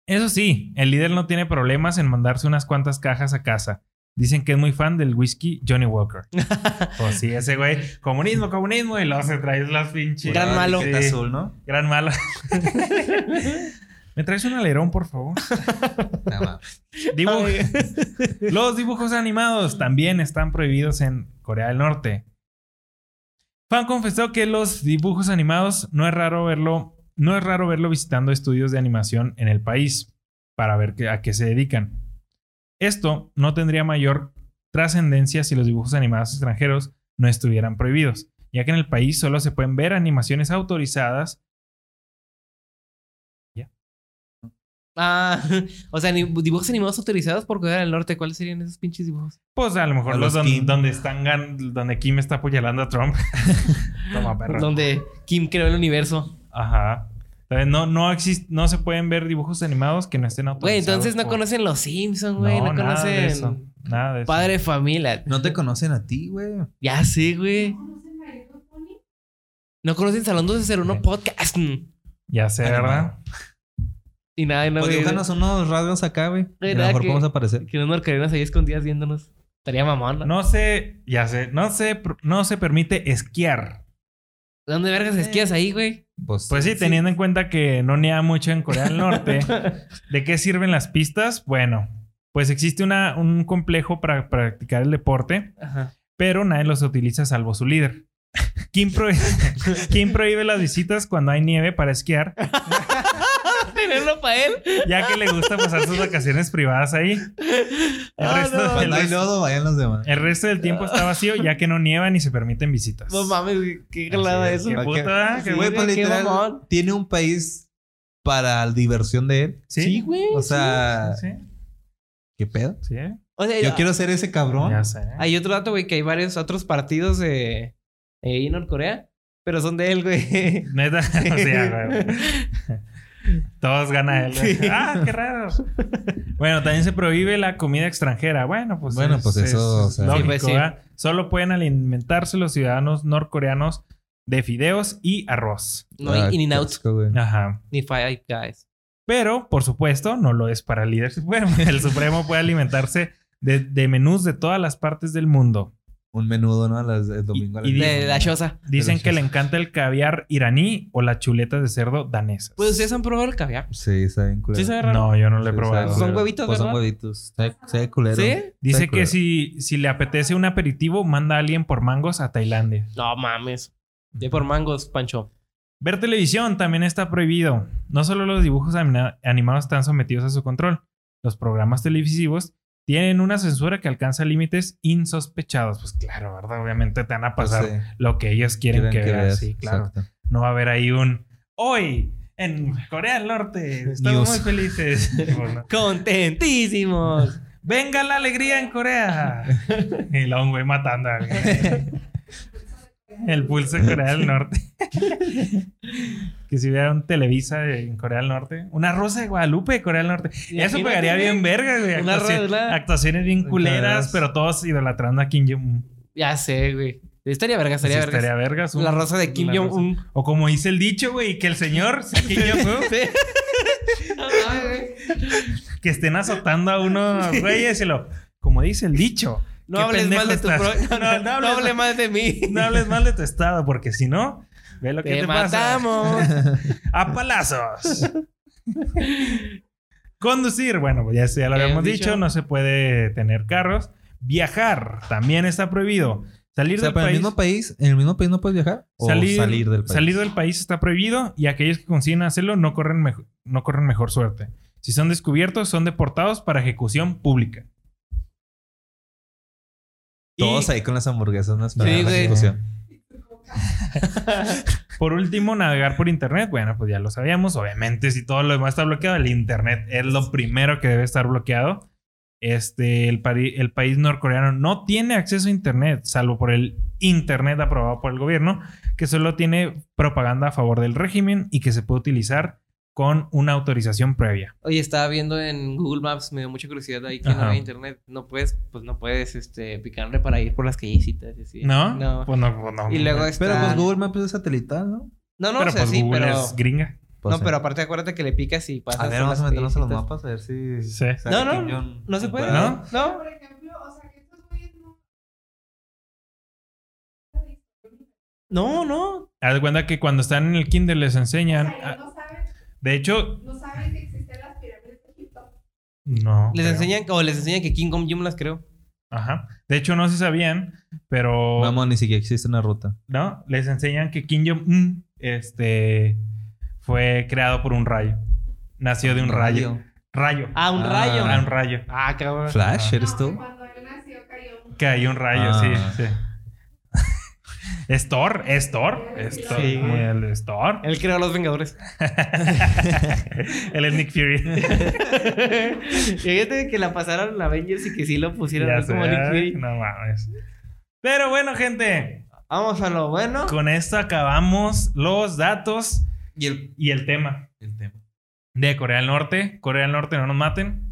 Eso sí, el líder no tiene problemas en mandarse unas cuantas cajas a casa. Dicen que es muy fan del whisky Johnny Walker. *laughs* pues sí, ese güey, comunismo, comunismo, y luego se trae las pinches. Gran malo. Sí, azul, ¿no? Gran malo. *laughs* ¿Me traes un alerón, por favor? *laughs* Dibujo. Los dibujos animados también están prohibidos en Corea del Norte. Fan confesó que los dibujos animados no es raro verlo, no es raro verlo visitando estudios de animación en el país para ver qué- a qué se dedican. Esto no tendría mayor trascendencia si los dibujos animados extranjeros no estuvieran prohibidos, ya que en el país solo se pueden ver animaciones autorizadas Ah, *laughs* o sea, dibujos animados autorizados por Corea del Norte. ¿Cuáles serían esos pinches dibujos? Pues a lo mejor A los, los don- Kim. donde están gan- donde Kim está apoyando a Trump. *laughs* Toma perro. Donde Kim creó el universo. Ajá. Entonces, no, no, exist- no se pueden ver dibujos animados que no estén Güey, autorizados. entonces no por- conocen los Simpsons, güey. No, nada de eso. conocen Nada de eso. Padre de Familia. No te conocen a ti, güey. Ya sé, güey. ¿Conocen My Little Pony? No conocen Salón 1201 Sí. Podcast. Ya sé, Animado. ¿verdad? Y nada, y no, Pues güey. dibújanos unos radios acá, güey. A lo ¿Verdad mejor que- podemos aparecer. Que unos norcoreanos ahí escondidas viéndonos. Estaría mamón. ¿no? No se, ya sé, no se, no se permite esquiar. ¿De dónde vergas esquías ahí, güey? Pues, Pues sí, teniendo en cuenta que no nieva mucho en Corea del Norte, *laughs* ¿de qué sirven las pistas? Bueno, pues existe una, un complejo para practicar el deporte, Ajá. pero nadie los utiliza salvo su líder. ¿Quién, *laughs* ¿Quién prohíbe las visitas cuando hay nieve para esquiar? *laughs* Tenerlo para él. Ya que le gusta pasar sus vacaciones privadas ahí. El, Ah, resto, no, el Cuando hay resto- lodo, vayan los demás. el resto del tiempo está vacío ya que no nieva ni se permiten visitas. No mames. Qué es, eso. qué ¿Para puta, Güey, pues literal, tiene un país para la diversión de él. Sí, güey. O sea, sí, ¿qué pedo? sí. O sea, Yo quiero ser ese cabrón. Ya sé. Hay otro dato, güey, que hay varios otros partidos de ahí en Norcorea, pero son de él, güey. Neta, *laughs* o sea, güey. *laughs* Todos gana él. Sí. Ah, qué raro. Bueno, también se prohíbe la comida extranjera. Bueno, pues. Bueno, pues eso, o sea. lógico, Sí, pues. Solo pueden alimentarse los ciudadanos norcoreanos de fideos y arroz. No hay Ah, in and qué out. Ajá. ni Five Guys. Pero, por supuesto, no lo es para el líder supremo. *laughs* El supremo puede alimentarse de, de menús de todas las partes del mundo. Un menudo, ¿no? Las- el domingo a las y. De la choza. Dicen que le encanta el caviar iraní o las chuletas de cerdo danesas. Pues ustedes han probado el caviar. Sí, está bien culero. Sí, sabe raro. no, yo no lo he Sí, probado. sabe Son huevitos, Pues son ¿verdad? huevitos. Sabe, culero. ¿Sí? Dice que si, si le apetece un aperitivo, manda a alguien por mangos a Tailandia. No mames. De por mangos, Pancho. Ver televisión también está prohibido. No solo los dibujos anima- animados están sometidos a su control. Los programas televisivos tienen una censura que alcanza límites insospechados. Pues claro, ¿verdad? Obviamente te van a Pues, pasar sí, lo que ellos quieren, que, veas. Sí, claro. Exacto. No va a haber ahí un... Hoy, en Corea del Norte, estamos News. muy felices. *laughs* Bueno, ¡Contentísimos! Venga la alegría en Corea. *laughs* y luego un güey matando a alguien. *laughs* El pulso en Corea del Norte. *laughs* que si hubiera un Televisa en Corea del Norte. Una Rosa de Guadalupe de Corea del Norte. Eso pegaría bien verga, güey. Una Actuaci- rola. actuaciones bien culeras, pero todos idolatrando a Kim Jong-un. Ya sé, güey. Estaría verga, estaría Sí, verga. estaría vergas. La rosa de Kim. Jong-un. O como dice el dicho, güey, que el señor, *laughs* sea Kim Jong-un, que estén azotando a unos güeyes y lo... Como dice el dicho. No hables mal de tu pro... *laughs* No, no, No hables mal de mí. No hables mal de tu estado, porque si no, ve lo que Te te, pasa. matamos. *laughs* A palazos. Conducir, bueno, pues ya, ya lo ¿Qué habíamos dicho? dicho? no se puede tener carros. Viajar también está prohibido. Salir O sea, del el país. mismo país, ¿en el mismo país no puedes viajar? ¿O salir, salir, del país? salir del país está prohibido y aquellos que consiguen hacerlo no corren, mejo- no corren mejor suerte. Si son descubiertos, son deportados para ejecución pública. Y- Todos ahí con las hamburguesas, ¿no? Sí, güey. *laughs* Por último, navegar por internet. Bueno, pues ya lo sabíamos. Obviamente, si todo lo demás está bloqueado, el internet es lo primero que debe estar bloqueado. Este, el, el país norcoreano no tiene acceso a internet, salvo por el internet aprobado por el gobierno, que solo tiene propaganda a favor del régimen y que se puede utilizar con una autorización previa. Oye, estaba viendo en Google Maps, me dio mucha curiosidad ahí que Ajá. no había internet. No puedes, pues no puedes, este, picarle para ir por las callecitas y así. ¿No? No. Pues no, pues no. Y luego está... Pero pues Google Maps es satelital, ¿no? No, no, Pero o sea, pues sí, Google pero... es gringa. Pues, no, sí. pero aparte acuérdate que le picas y pasas A ver, vamos a meternos a los mapas a ver si... Sí. sale No, no, Kim Jong no se puede. ¿No? No. Por ejemplo, o sea, que estos güeyes no. No, no. Haz de cuenta que cuando están en el kinder les O enseñan... sea, ah, ellos no saben, De hecho, no saben que existen las pirámides de Egipto. no. Les creo. enseñan, o les enseñan que King Kong Jum las creo. Ajá. De hecho, no se sabían, pero... Vamos, ni siquiera existe una ruta. ¿no? Les enseñan que Kim Jong-un este, fue creado por un rayo. Nació de un rayo. Rayo. Ah, un Ah. rayo. Ah, un rayo. Ah, cabrón. Flash, ¿eres No, tú? Cuando él nació cayó un. Cayó un rayo, Ah. sí, sí. ¿Es Thor? ¿Es Thor? ¿Es Thor? Sí. El es Thor. Él creó a los Vengadores. *laughs* Él es Nick Fury. *laughs* Fíjate que la pasaron a Avengers y que sí lo así como Nick Fury. No mames. Pero bueno, gente. Vamos a lo bueno. Con esto acabamos los datos Y el, y el tema tema. de Corea del Norte. Corea del Norte, no nos maten.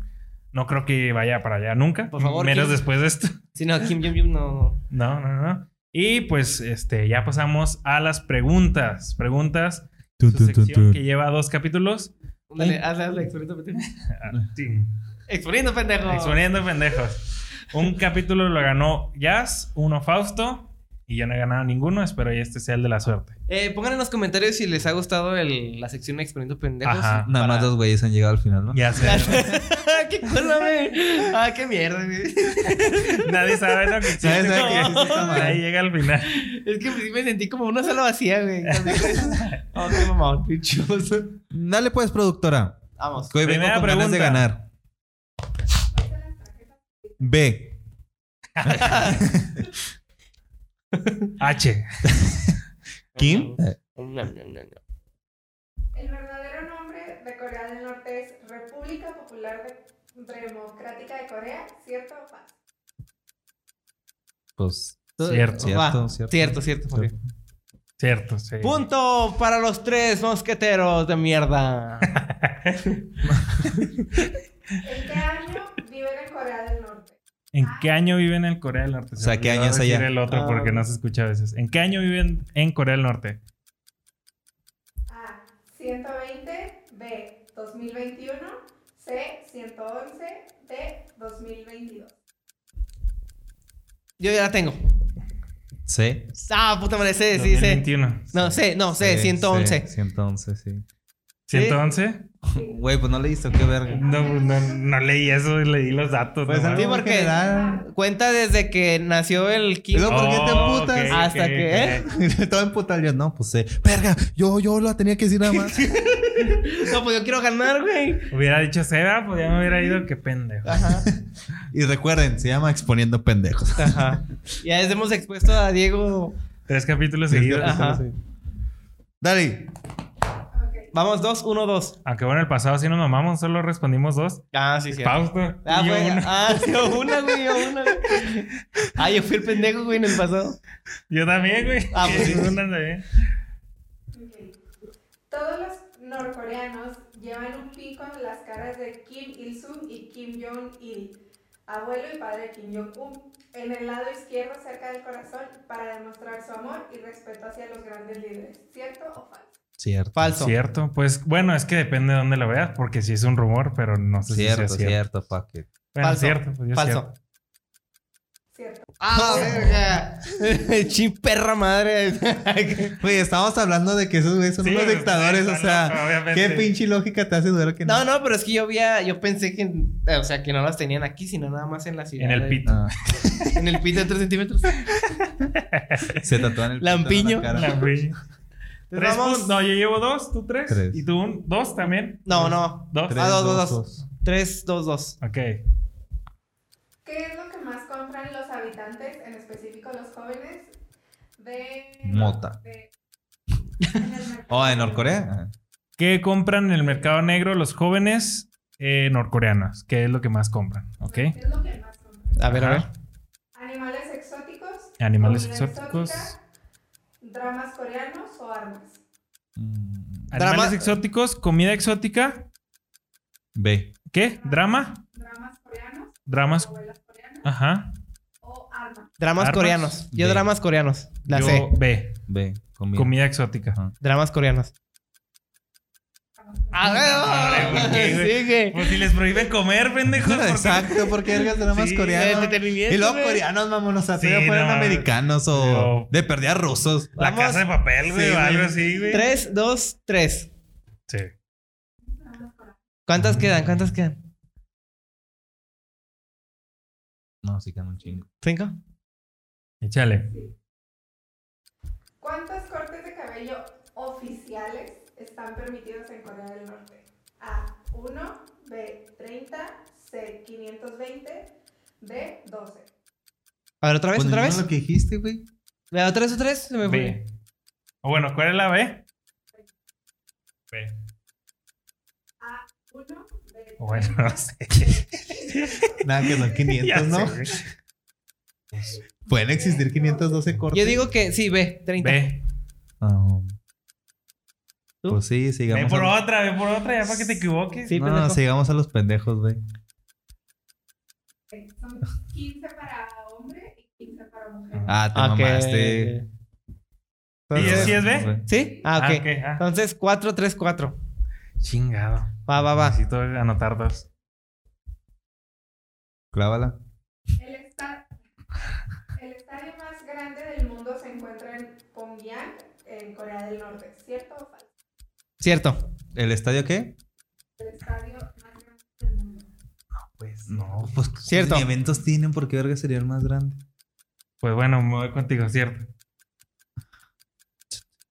No creo que vaya para allá nunca. Por favor, Menos Kim. después de esto. Si no, Kim Jong-un no. No, no, no. Y pues este, ya pasamos a las preguntas. Preguntas. Su sección que lleva dos capítulos. Dale, hazle, hazle, exponiendo pendejo. *laughs* Sí. Exponiendo pendejo. Exponiendo pendejos. Un capítulo lo ganó Jazz, uno Fausto. Y yo no he ganado ninguno. Espero que este sea el de la suerte. Eh, pongan en los comentarios si les ha gustado el- la sección de exponiendo pendejos. Ajá. Nada más dos güeyes han llegado al final, ¿no? Ya sé. *laughs* ¡Qué cosa, güey! ¡Ah, qué mierda, güey! *laughs* Nadie sabe lo que existe. Nadie sabe que existe. Ahí llega al final. Es que me sentí como una sala vacía, güey. *laughs* Oh, qué mamón, pinchoso. Dale pues, productora. Vamos. Que hoy vengo con ganas de pregunta. ganar. B. H. *laughs* Kim. No, no, no, no. El verdadero nombre de Corea del Norte es República Popular de- Democrática de Corea, ¿cierto o falso? Pues. Cierto. Cierto, Va. cierto. Cierto, cierto. Cierto, sí. Punto para los tres mosqueteros de mierda. *laughs* ¿En qué año viven en Corea del Norte? ¿En qué año viven en Corea del Norte? O sea, Se ¿qué año es decir allá? el otro porque no se escucha a veces. ¿En qué año viven en Corea del Norte? A. 120. B. 2021. C. 111. D. 2022. Yo ya la tengo. C. Ah, puta madre, C, sí, C. 2021. No, C, no, C, C, 111. C, 111, sí. ¿111? Güey, pues no leíste, qué verga. No, no, no leí eso, leí los datos. Pues. Sí, algo porque- general. Cuenta desde que nació el Kim. ¿Y luego por qué te Oh, emputas? Hasta ok, que, *laughs* ok. Todo emputado yo, no, pues C. Verga, yo, yo la tenía que decir nada más. *laughs* No, pues yo quiero ganar, güey. Hubiera dicho Seba, pues ya me hubiera ido, qué pendejo. Ajá. y recuerden, se llama Exponiendo Pendejos. Ajá. Ya les hemos expuesto a Diego. Tres capítulos seguidos. Ajá. Dale. Vamos, dos, uno, dos. Aunque bueno, el pasado sí nos mamamos, solo respondimos dos. Ah, sí, sí. Fausto. Ah, y yo uno. ah, sí, una, güey, yo una. güey. Ah, yo fui el pendejo, güey, en el pasado. Yo también, güey. Ah, pues sí. Una también. Todos los norcoreanos llevan un pin con las caras de Kim Il-sung y Kim Jong-il, abuelo y padre de Kim Jong-un, en el lado izquierdo cerca del corazón para demostrar su amor y respeto hacia los grandes líderes. ¿Cierto o falso? Cierto. Falso. Cierto. Pues bueno, es que depende de dónde lo veas, porque sí es un rumor, pero no sé Cierto, si sea cierto. cierto, it. Bueno, Falso. cierto. Pues yo Falso. cierto. ¿Cierto? Ah, verga. *laughs* Chin perra madre. *laughs* Güey, estábamos hablando de que esos güeyes son Sí, unos dictadores, sí, o sea, obviamente. ¿qué pinche lógica te hace dudar que no? No, no, pero es que yo había, yo pensé que, o sea, que no las tenían aquí, sino nada más en la ciudad. En el de- pito. Ah, *laughs* En el pito de 3 centímetros. se tatúan el pito en Lampiño. la cara. Tres puntos. No, yo llevo dos, tú tres. Tres. Y tú un, dos también. No, no. Dos. Tres, Ah, dos, dos, dos, dos. dos. 3, 2, 2. Ok. ¿Qué es lo que más compran los habitantes, en específico los jóvenes, de... Mota. de- en el mercado Oh, ¿en negro? Norcorea? ¿Qué compran en el mercado negro los jóvenes eh, norcoreanos? ¿Qué es lo que más compran? ¿Ok? ¿Qué es lo que más compran? A ver, a ver. Ajá. Animales exóticos. Animales exóticos. exótica, dramas coreanos o armas. Mm, Animales Drama- exóticos, comida exótica. B. ¿Qué? ¿Drama? Dramas coreanos. Dramas. Novelas coreanas Ajá. o armas. Dramas Armas. coreanos. Yo B. dramas coreanos. La Yo C. B. B. Comida. Comida exótica. Ajá. Dramas coreanos. A Hombre, ¿por qué, güey? Sigue. Pues si les prohíben comer, pendejos. ¿por qué? Exacto, porque vergas dramas Sí, coreanos. entretenimiento, Y luego güey. coreanos, mamón, o sea, Sí, fueran no, americanos o de perdida rusos. La Vamos. casa de papel, güey, Sí, o algo güey. así, güey. 3, 2, 3. Sí. ¿Cuántas quedan? ¿Cuántas quedan? No, sí quedan un chingo. ¿Cinco? Échale. ¿Cuántos cortes de cabello oficiales están permitidos en Corea del Norte? A. 1. B. 30. C. 520. D. 12. A ver, otra vez, Pues otra vez. lo que dijiste, güey. Otra vez, otra vez. Se me fue. B. O bueno, ¿cuál es la B? B. A. 1. B. Bueno, no sé. *laughs* Nada, que son 500, *laughs* Ya ¿no? sé, güey. Pueden existir 512 cortes. Yo digo que sí, B, 30. B. Ah, ¿Tú? pues sí, Ve sigamos. por a... otra, ve por otra, ya para que te equivoques. Sí, No, pendejo. sigamos a los pendejos, güey. Son 15 para hombre y 15 para mujer. Ah, te Ok. mamaste. ¿Sí es, sí es B? ¿Sí? Ah, ok. Ah, ok, ah. Entonces, 4, 3, 4. Chingado. Va, va, va. Necesito anotar dos. Clávala. El, esta- el estadio más grande del mundo se encuentra en Pyongyang, en Corea del Norte. ¿Cierto o falso? Cierto. ¿El estadio qué? El estadio más grande del mundo. Pues no, pues Cierto. Ni eventos tienen, ¿por qué verga sería el más grande? Pues bueno, me voy contigo, ¿cierto?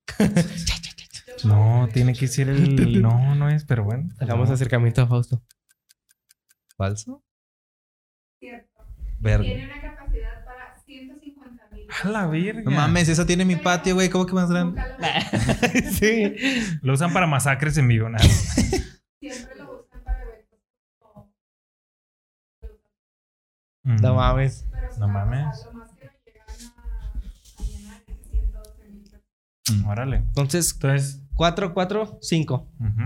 *laughs* No, tiene que ser el... No, no es, pero bueno. Hagamos No. acercamiento a Fausto. ¿Falso? Cierto. Verga. Tiene una capacidad para 150 mil. A *laughs* la verga. No mames, esa tiene mi patio, güey. ¿Cómo que más grande? Nunca lo *laughs* sí. Lo usan para masacres en vivo, nada. *laughs* Siempre lo usan para eventos. Mm. No mames. No mames. Lo más que lo llegan a, a llenar es 112 mil personas. Órale. Entonces, Entonces... 4, 4, 5. ujú.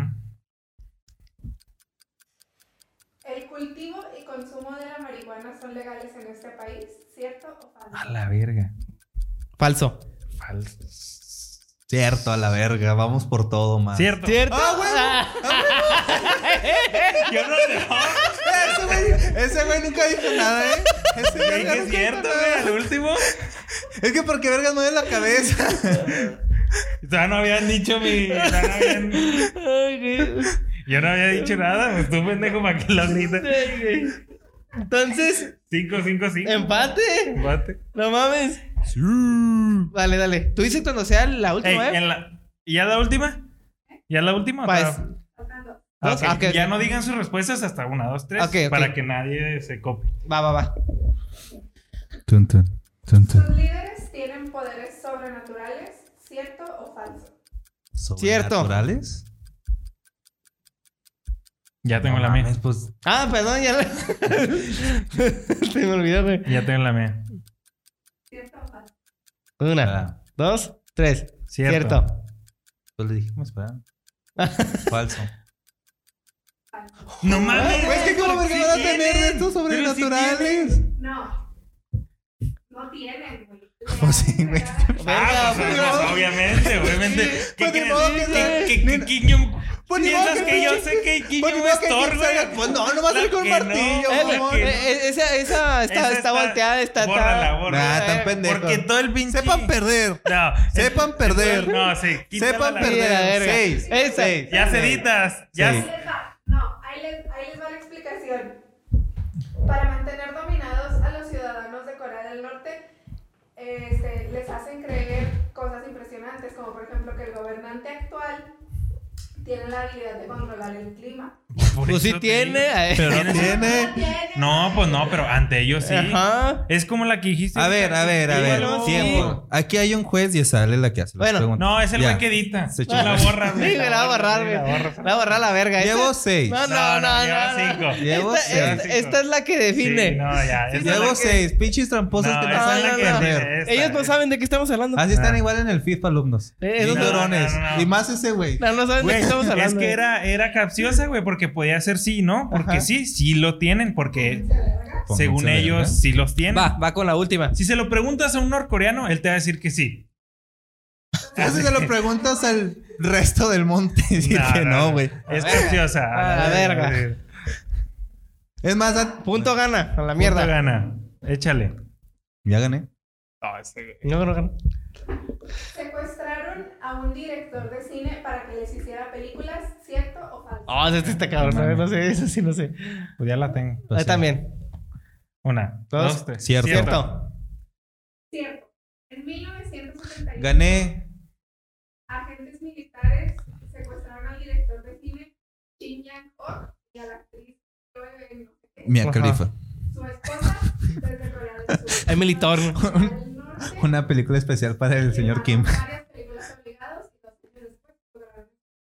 El cultivo y consumo de la marihuana son legales en este país, ¿cierto o falso? A la verga. Falso. Falso. Cierto, a la verga. Vamos por todo, man. Cierto. ¿Cierto? ¡Ah, Yo no. Ese güey, ese güey nunca dijo nada, ¿eh? Ese que es cierto, güey, al último. Es que porque vergas mueve la cabeza. Todavía no habían dicho mi. todavía no habían- Ay, güey. Yo no había dicho nada, pues tú pendejo para que lo grites. Entonces, 5, 5, 5. empate. Empate. No mames. Dale, dale. Tú dices cuando sea la Ey, última, ¿eh? en la... ¿Y ya la última? ¿Ya la última? Pues. Ah, dos. ok. Ah, ok, Ya no digan sus respuestas hasta una, dos, tres. Ok, ok. Para que nadie se copie. Va, va, va. Tun, tun, tun, tun. Sus líderes tienen poderes sobrenaturales, ¿cierto o falso? Cierto. ¿Sobrenaturales? Ya tengo No la mía. mames, Pues Ah, perdón, ya la... *laughs* Se me olvidó, güey. Ya tengo la mía. ¿Cierto o falso? Una, Ah. dos, tres. Cierto. Cierto. pues le dijimos, espera. *laughs* Falso. No mames. Güey, es que cómo ¿por verga van a tener de estos sobrenaturales. No. No tienen, güey. *laughs* Pues sí, güey. Ah, pues, pues, pero- obviamente, obviamente. ¿Qué Pues crees? modo que ¿Qué- sea- qué- ni- qué Kim Jong- Pues ni modo ¿Piensas que yo sé que Pues estorba? Kim salga- Pues no, no va a ser con martillo, no, Eh, esa, esa está, volteada, está... Bórrala, bórrala. Nah, tan Eh, pendejos. Porque todo el pinche... Sepan perder. No. Sepan perder. No, sí. Sepan perder. Seis. Esa. Seis. Ya seditas. Ya. No, ahí les, ahí les va la explicación. Para mantener dominados a los ciudadanos de Corea del Norte, este, les hacen creer cosas impresionantes, como por ejemplo que el gobernante actual tiene la habilidad de controlar el clima. Pues sí tiene. eh. Pero no tiene. tiene. No, pues no, pero ante ellos sí. Ajá. Es como la que dijiste. A ver, a ver, a ver. Tiempo. Aquí hay un juez y sale la que hace las Bueno, preguntas. No, es el güey que edita. Se Tú la borras, *laughs* Sí, güey, la va a borrar, güey. la. La va a borrar la verga. Llevo Esta- seis. No, no, No, no, cinco. Llevo Esta, seis. esta- esta es la que define. Sí, no, ya. la Llevo que- seis. Pinches tramposas No, que no saben la Ellos no saben de qué estamos hablando. Así están Ah. igual en el FIFA, alumnos. No, llorones. Y más ese güey. No, no saben de estamos hablando. es que era, era capciosa, güey, porque podía ser sí, ¿no? Porque Ajá. sí, sí lo tienen, porque Pónganse según verga. ellos sí los tienen. Va, va con la última. Si se lo preguntas a un norcoreano, él te va a decir que sí. Así se lo preguntas al resto del monte. *laughs* Dice No, que no, güey. Es capciosa. A la verga. Es más, Punto gana, a la Punto mierda. gana. Échale. ya gané. No, no gana. Secuestraron a un director de cine para que les hiciera películas, ¿cierto o falso? Oh, este está cabrón. No, No sé, eso sí no sé. Pues ya la tengo. Pues Ahí sí. también. Una, Dos. dos, tres. Cierto. Cierto. Cierto. En 1971, Gané. agentes militares secuestraron al director de cine Shin Yang-ok y a la actriz Chloe no sé qué, Mia. Khalifa. su esposa desde Corea del Sur. *laughs* Emily Thorne. *laughs* Una película especial para el señor Kim. *laughs*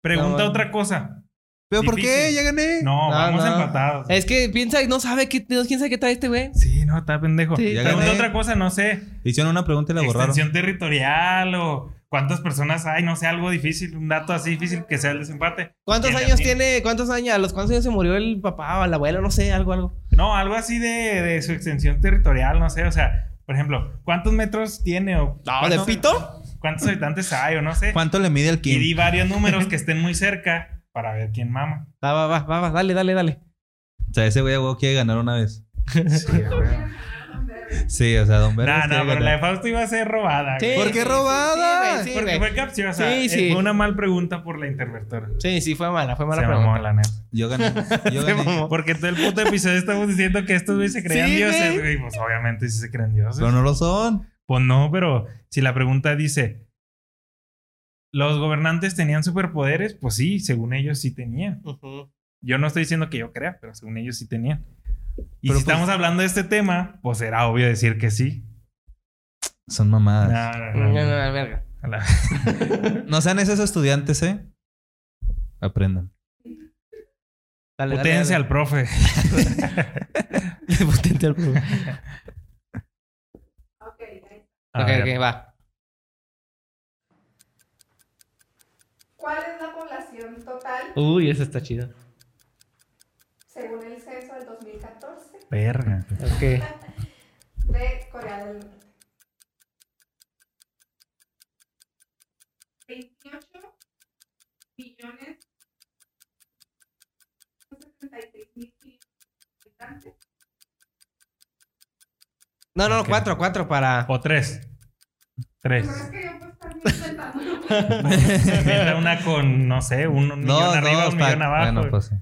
Pregunta No, otra cosa. ¿Pero por qué? Ya gané. No, No, vamos no. empatados. Es que piensa y no sabe qué, quién sabe qué trae este güey. Sí, no, está pendejo. Sí, Ya Pregunta gané. otra cosa, no sé. Hicieron una pregunta y la borraron. Extensión territorial o cuántas personas hay, no sé, algo difícil, un dato así difícil que sea el desempate. ¿Cuántos Tiene años tiene? ¿Cuántos años? ¿A los cuántos años se murió el papá o el abuelo? No sé, algo, algo. No, algo así de, de su extensión territorial, no sé, o sea, por ejemplo, ¿cuántos metros tiene o No, ¿de cuántos- pito? cuántos habitantes hay o no sé? ¿Cuánto le mide al Y Kim? di varios números que estén muy cerca para ver quién mama. Va, va, va, va, va, dale, dale, dale. O sea, ese güey a huevo quiere ganar una vez. Sí, güey. Sí, o sea, Don Vergas No, no, pero la de. Fausto iba a ser robada. Sí. ¿Por qué robada? sí, sí, Porque fue capciosa. Sí, Eh, sí. Fue una mal pregunta por la interventora. Sí, sí, fue mala, fue mala Se pregunta. mamó, la neta. Yo gané. *laughs* Yo gané. Porque todo el puto episodio estamos diciendo que estos güeyes se creían Sí, dioses, güey. Pues obviamente sí se creen dioses. Pero no lo son. Pues no, pero si la pregunta dice, ¿los gobernantes tenían superpoderes? Pues sí, según ellos sí tenían. Yo no estoy diciendo que yo crea, pero según ellos sí tenían. Y Pero si pues- estamos hablando de este tema, pues era obvio decir que sí. Son No, mamadas. no, No, no. no, la verga. *laughs* No sean esos estudiantes, ¿eh? Aprendan. Dale, Potencia dale. al profe. *laughs* Potencia al profe. Ok, ahí. A Ok, ver. ok, va. ¿Cuál es la población total Uy, esa está chida. Según el censo del 2014 Verga. Ok. *laughs* de Corea del Norte? 28 millones 76 mil habitantes. No, no, cuatro, cuatro para. O tres. Tres. No es que yo puedo estar inventando. *laughs* Inventa una con, no sé, un, un millón arriba, un millón abajo. Bueno, pues sí.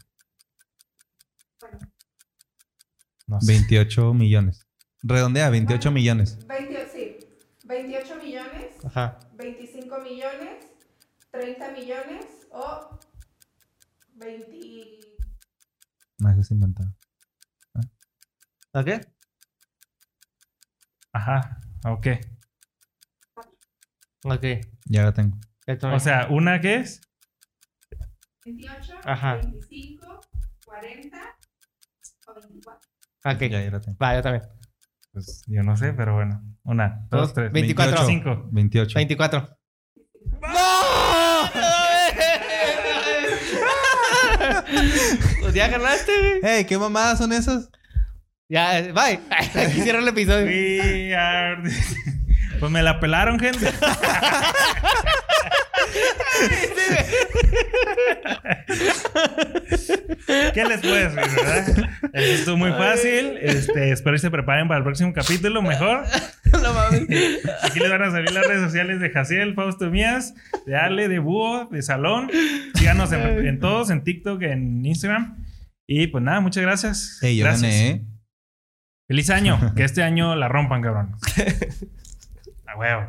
No sé. 28 millones. Redondea, 28 millones. 20, sí, 28 millones, Ajá. 25 millones, 30 millones o 20. No, eso es inventado. ¿Ok? Ajá. Ok. Ok. Ya la tengo. O sea, ¿una qué es? 28, Ajá. 25, 40 o 24. Ok. Ya, ya la tengo. Va, yo también. Pues yo no sé, pero bueno. Una, dos, Dos, tres. 24. 25. 28. 24. Pues ya ganaste, güey. ¡Ey! ¿Qué mamadas son esas? Ya, bye. Aquí cierro el episodio. *laughs* We are- Pues me la pelaron, gente. *laughs* ¿Qué les puedo decir, verdad? Esto estuvo muy fácil. Este, espero que se preparen para el próximo capítulo mejor. No mames. Aquí les van a salir las redes sociales de Jaciel, Fausto Mías, de Ale, de Búho, de Salón. Síganos en, en todos, en TikTok, en Instagram. Y pues nada, muchas gracias. Gracias. gané, ¿eh? Feliz año. *laughs* Que este año la rompan, cabrón. *laughs* A huevo.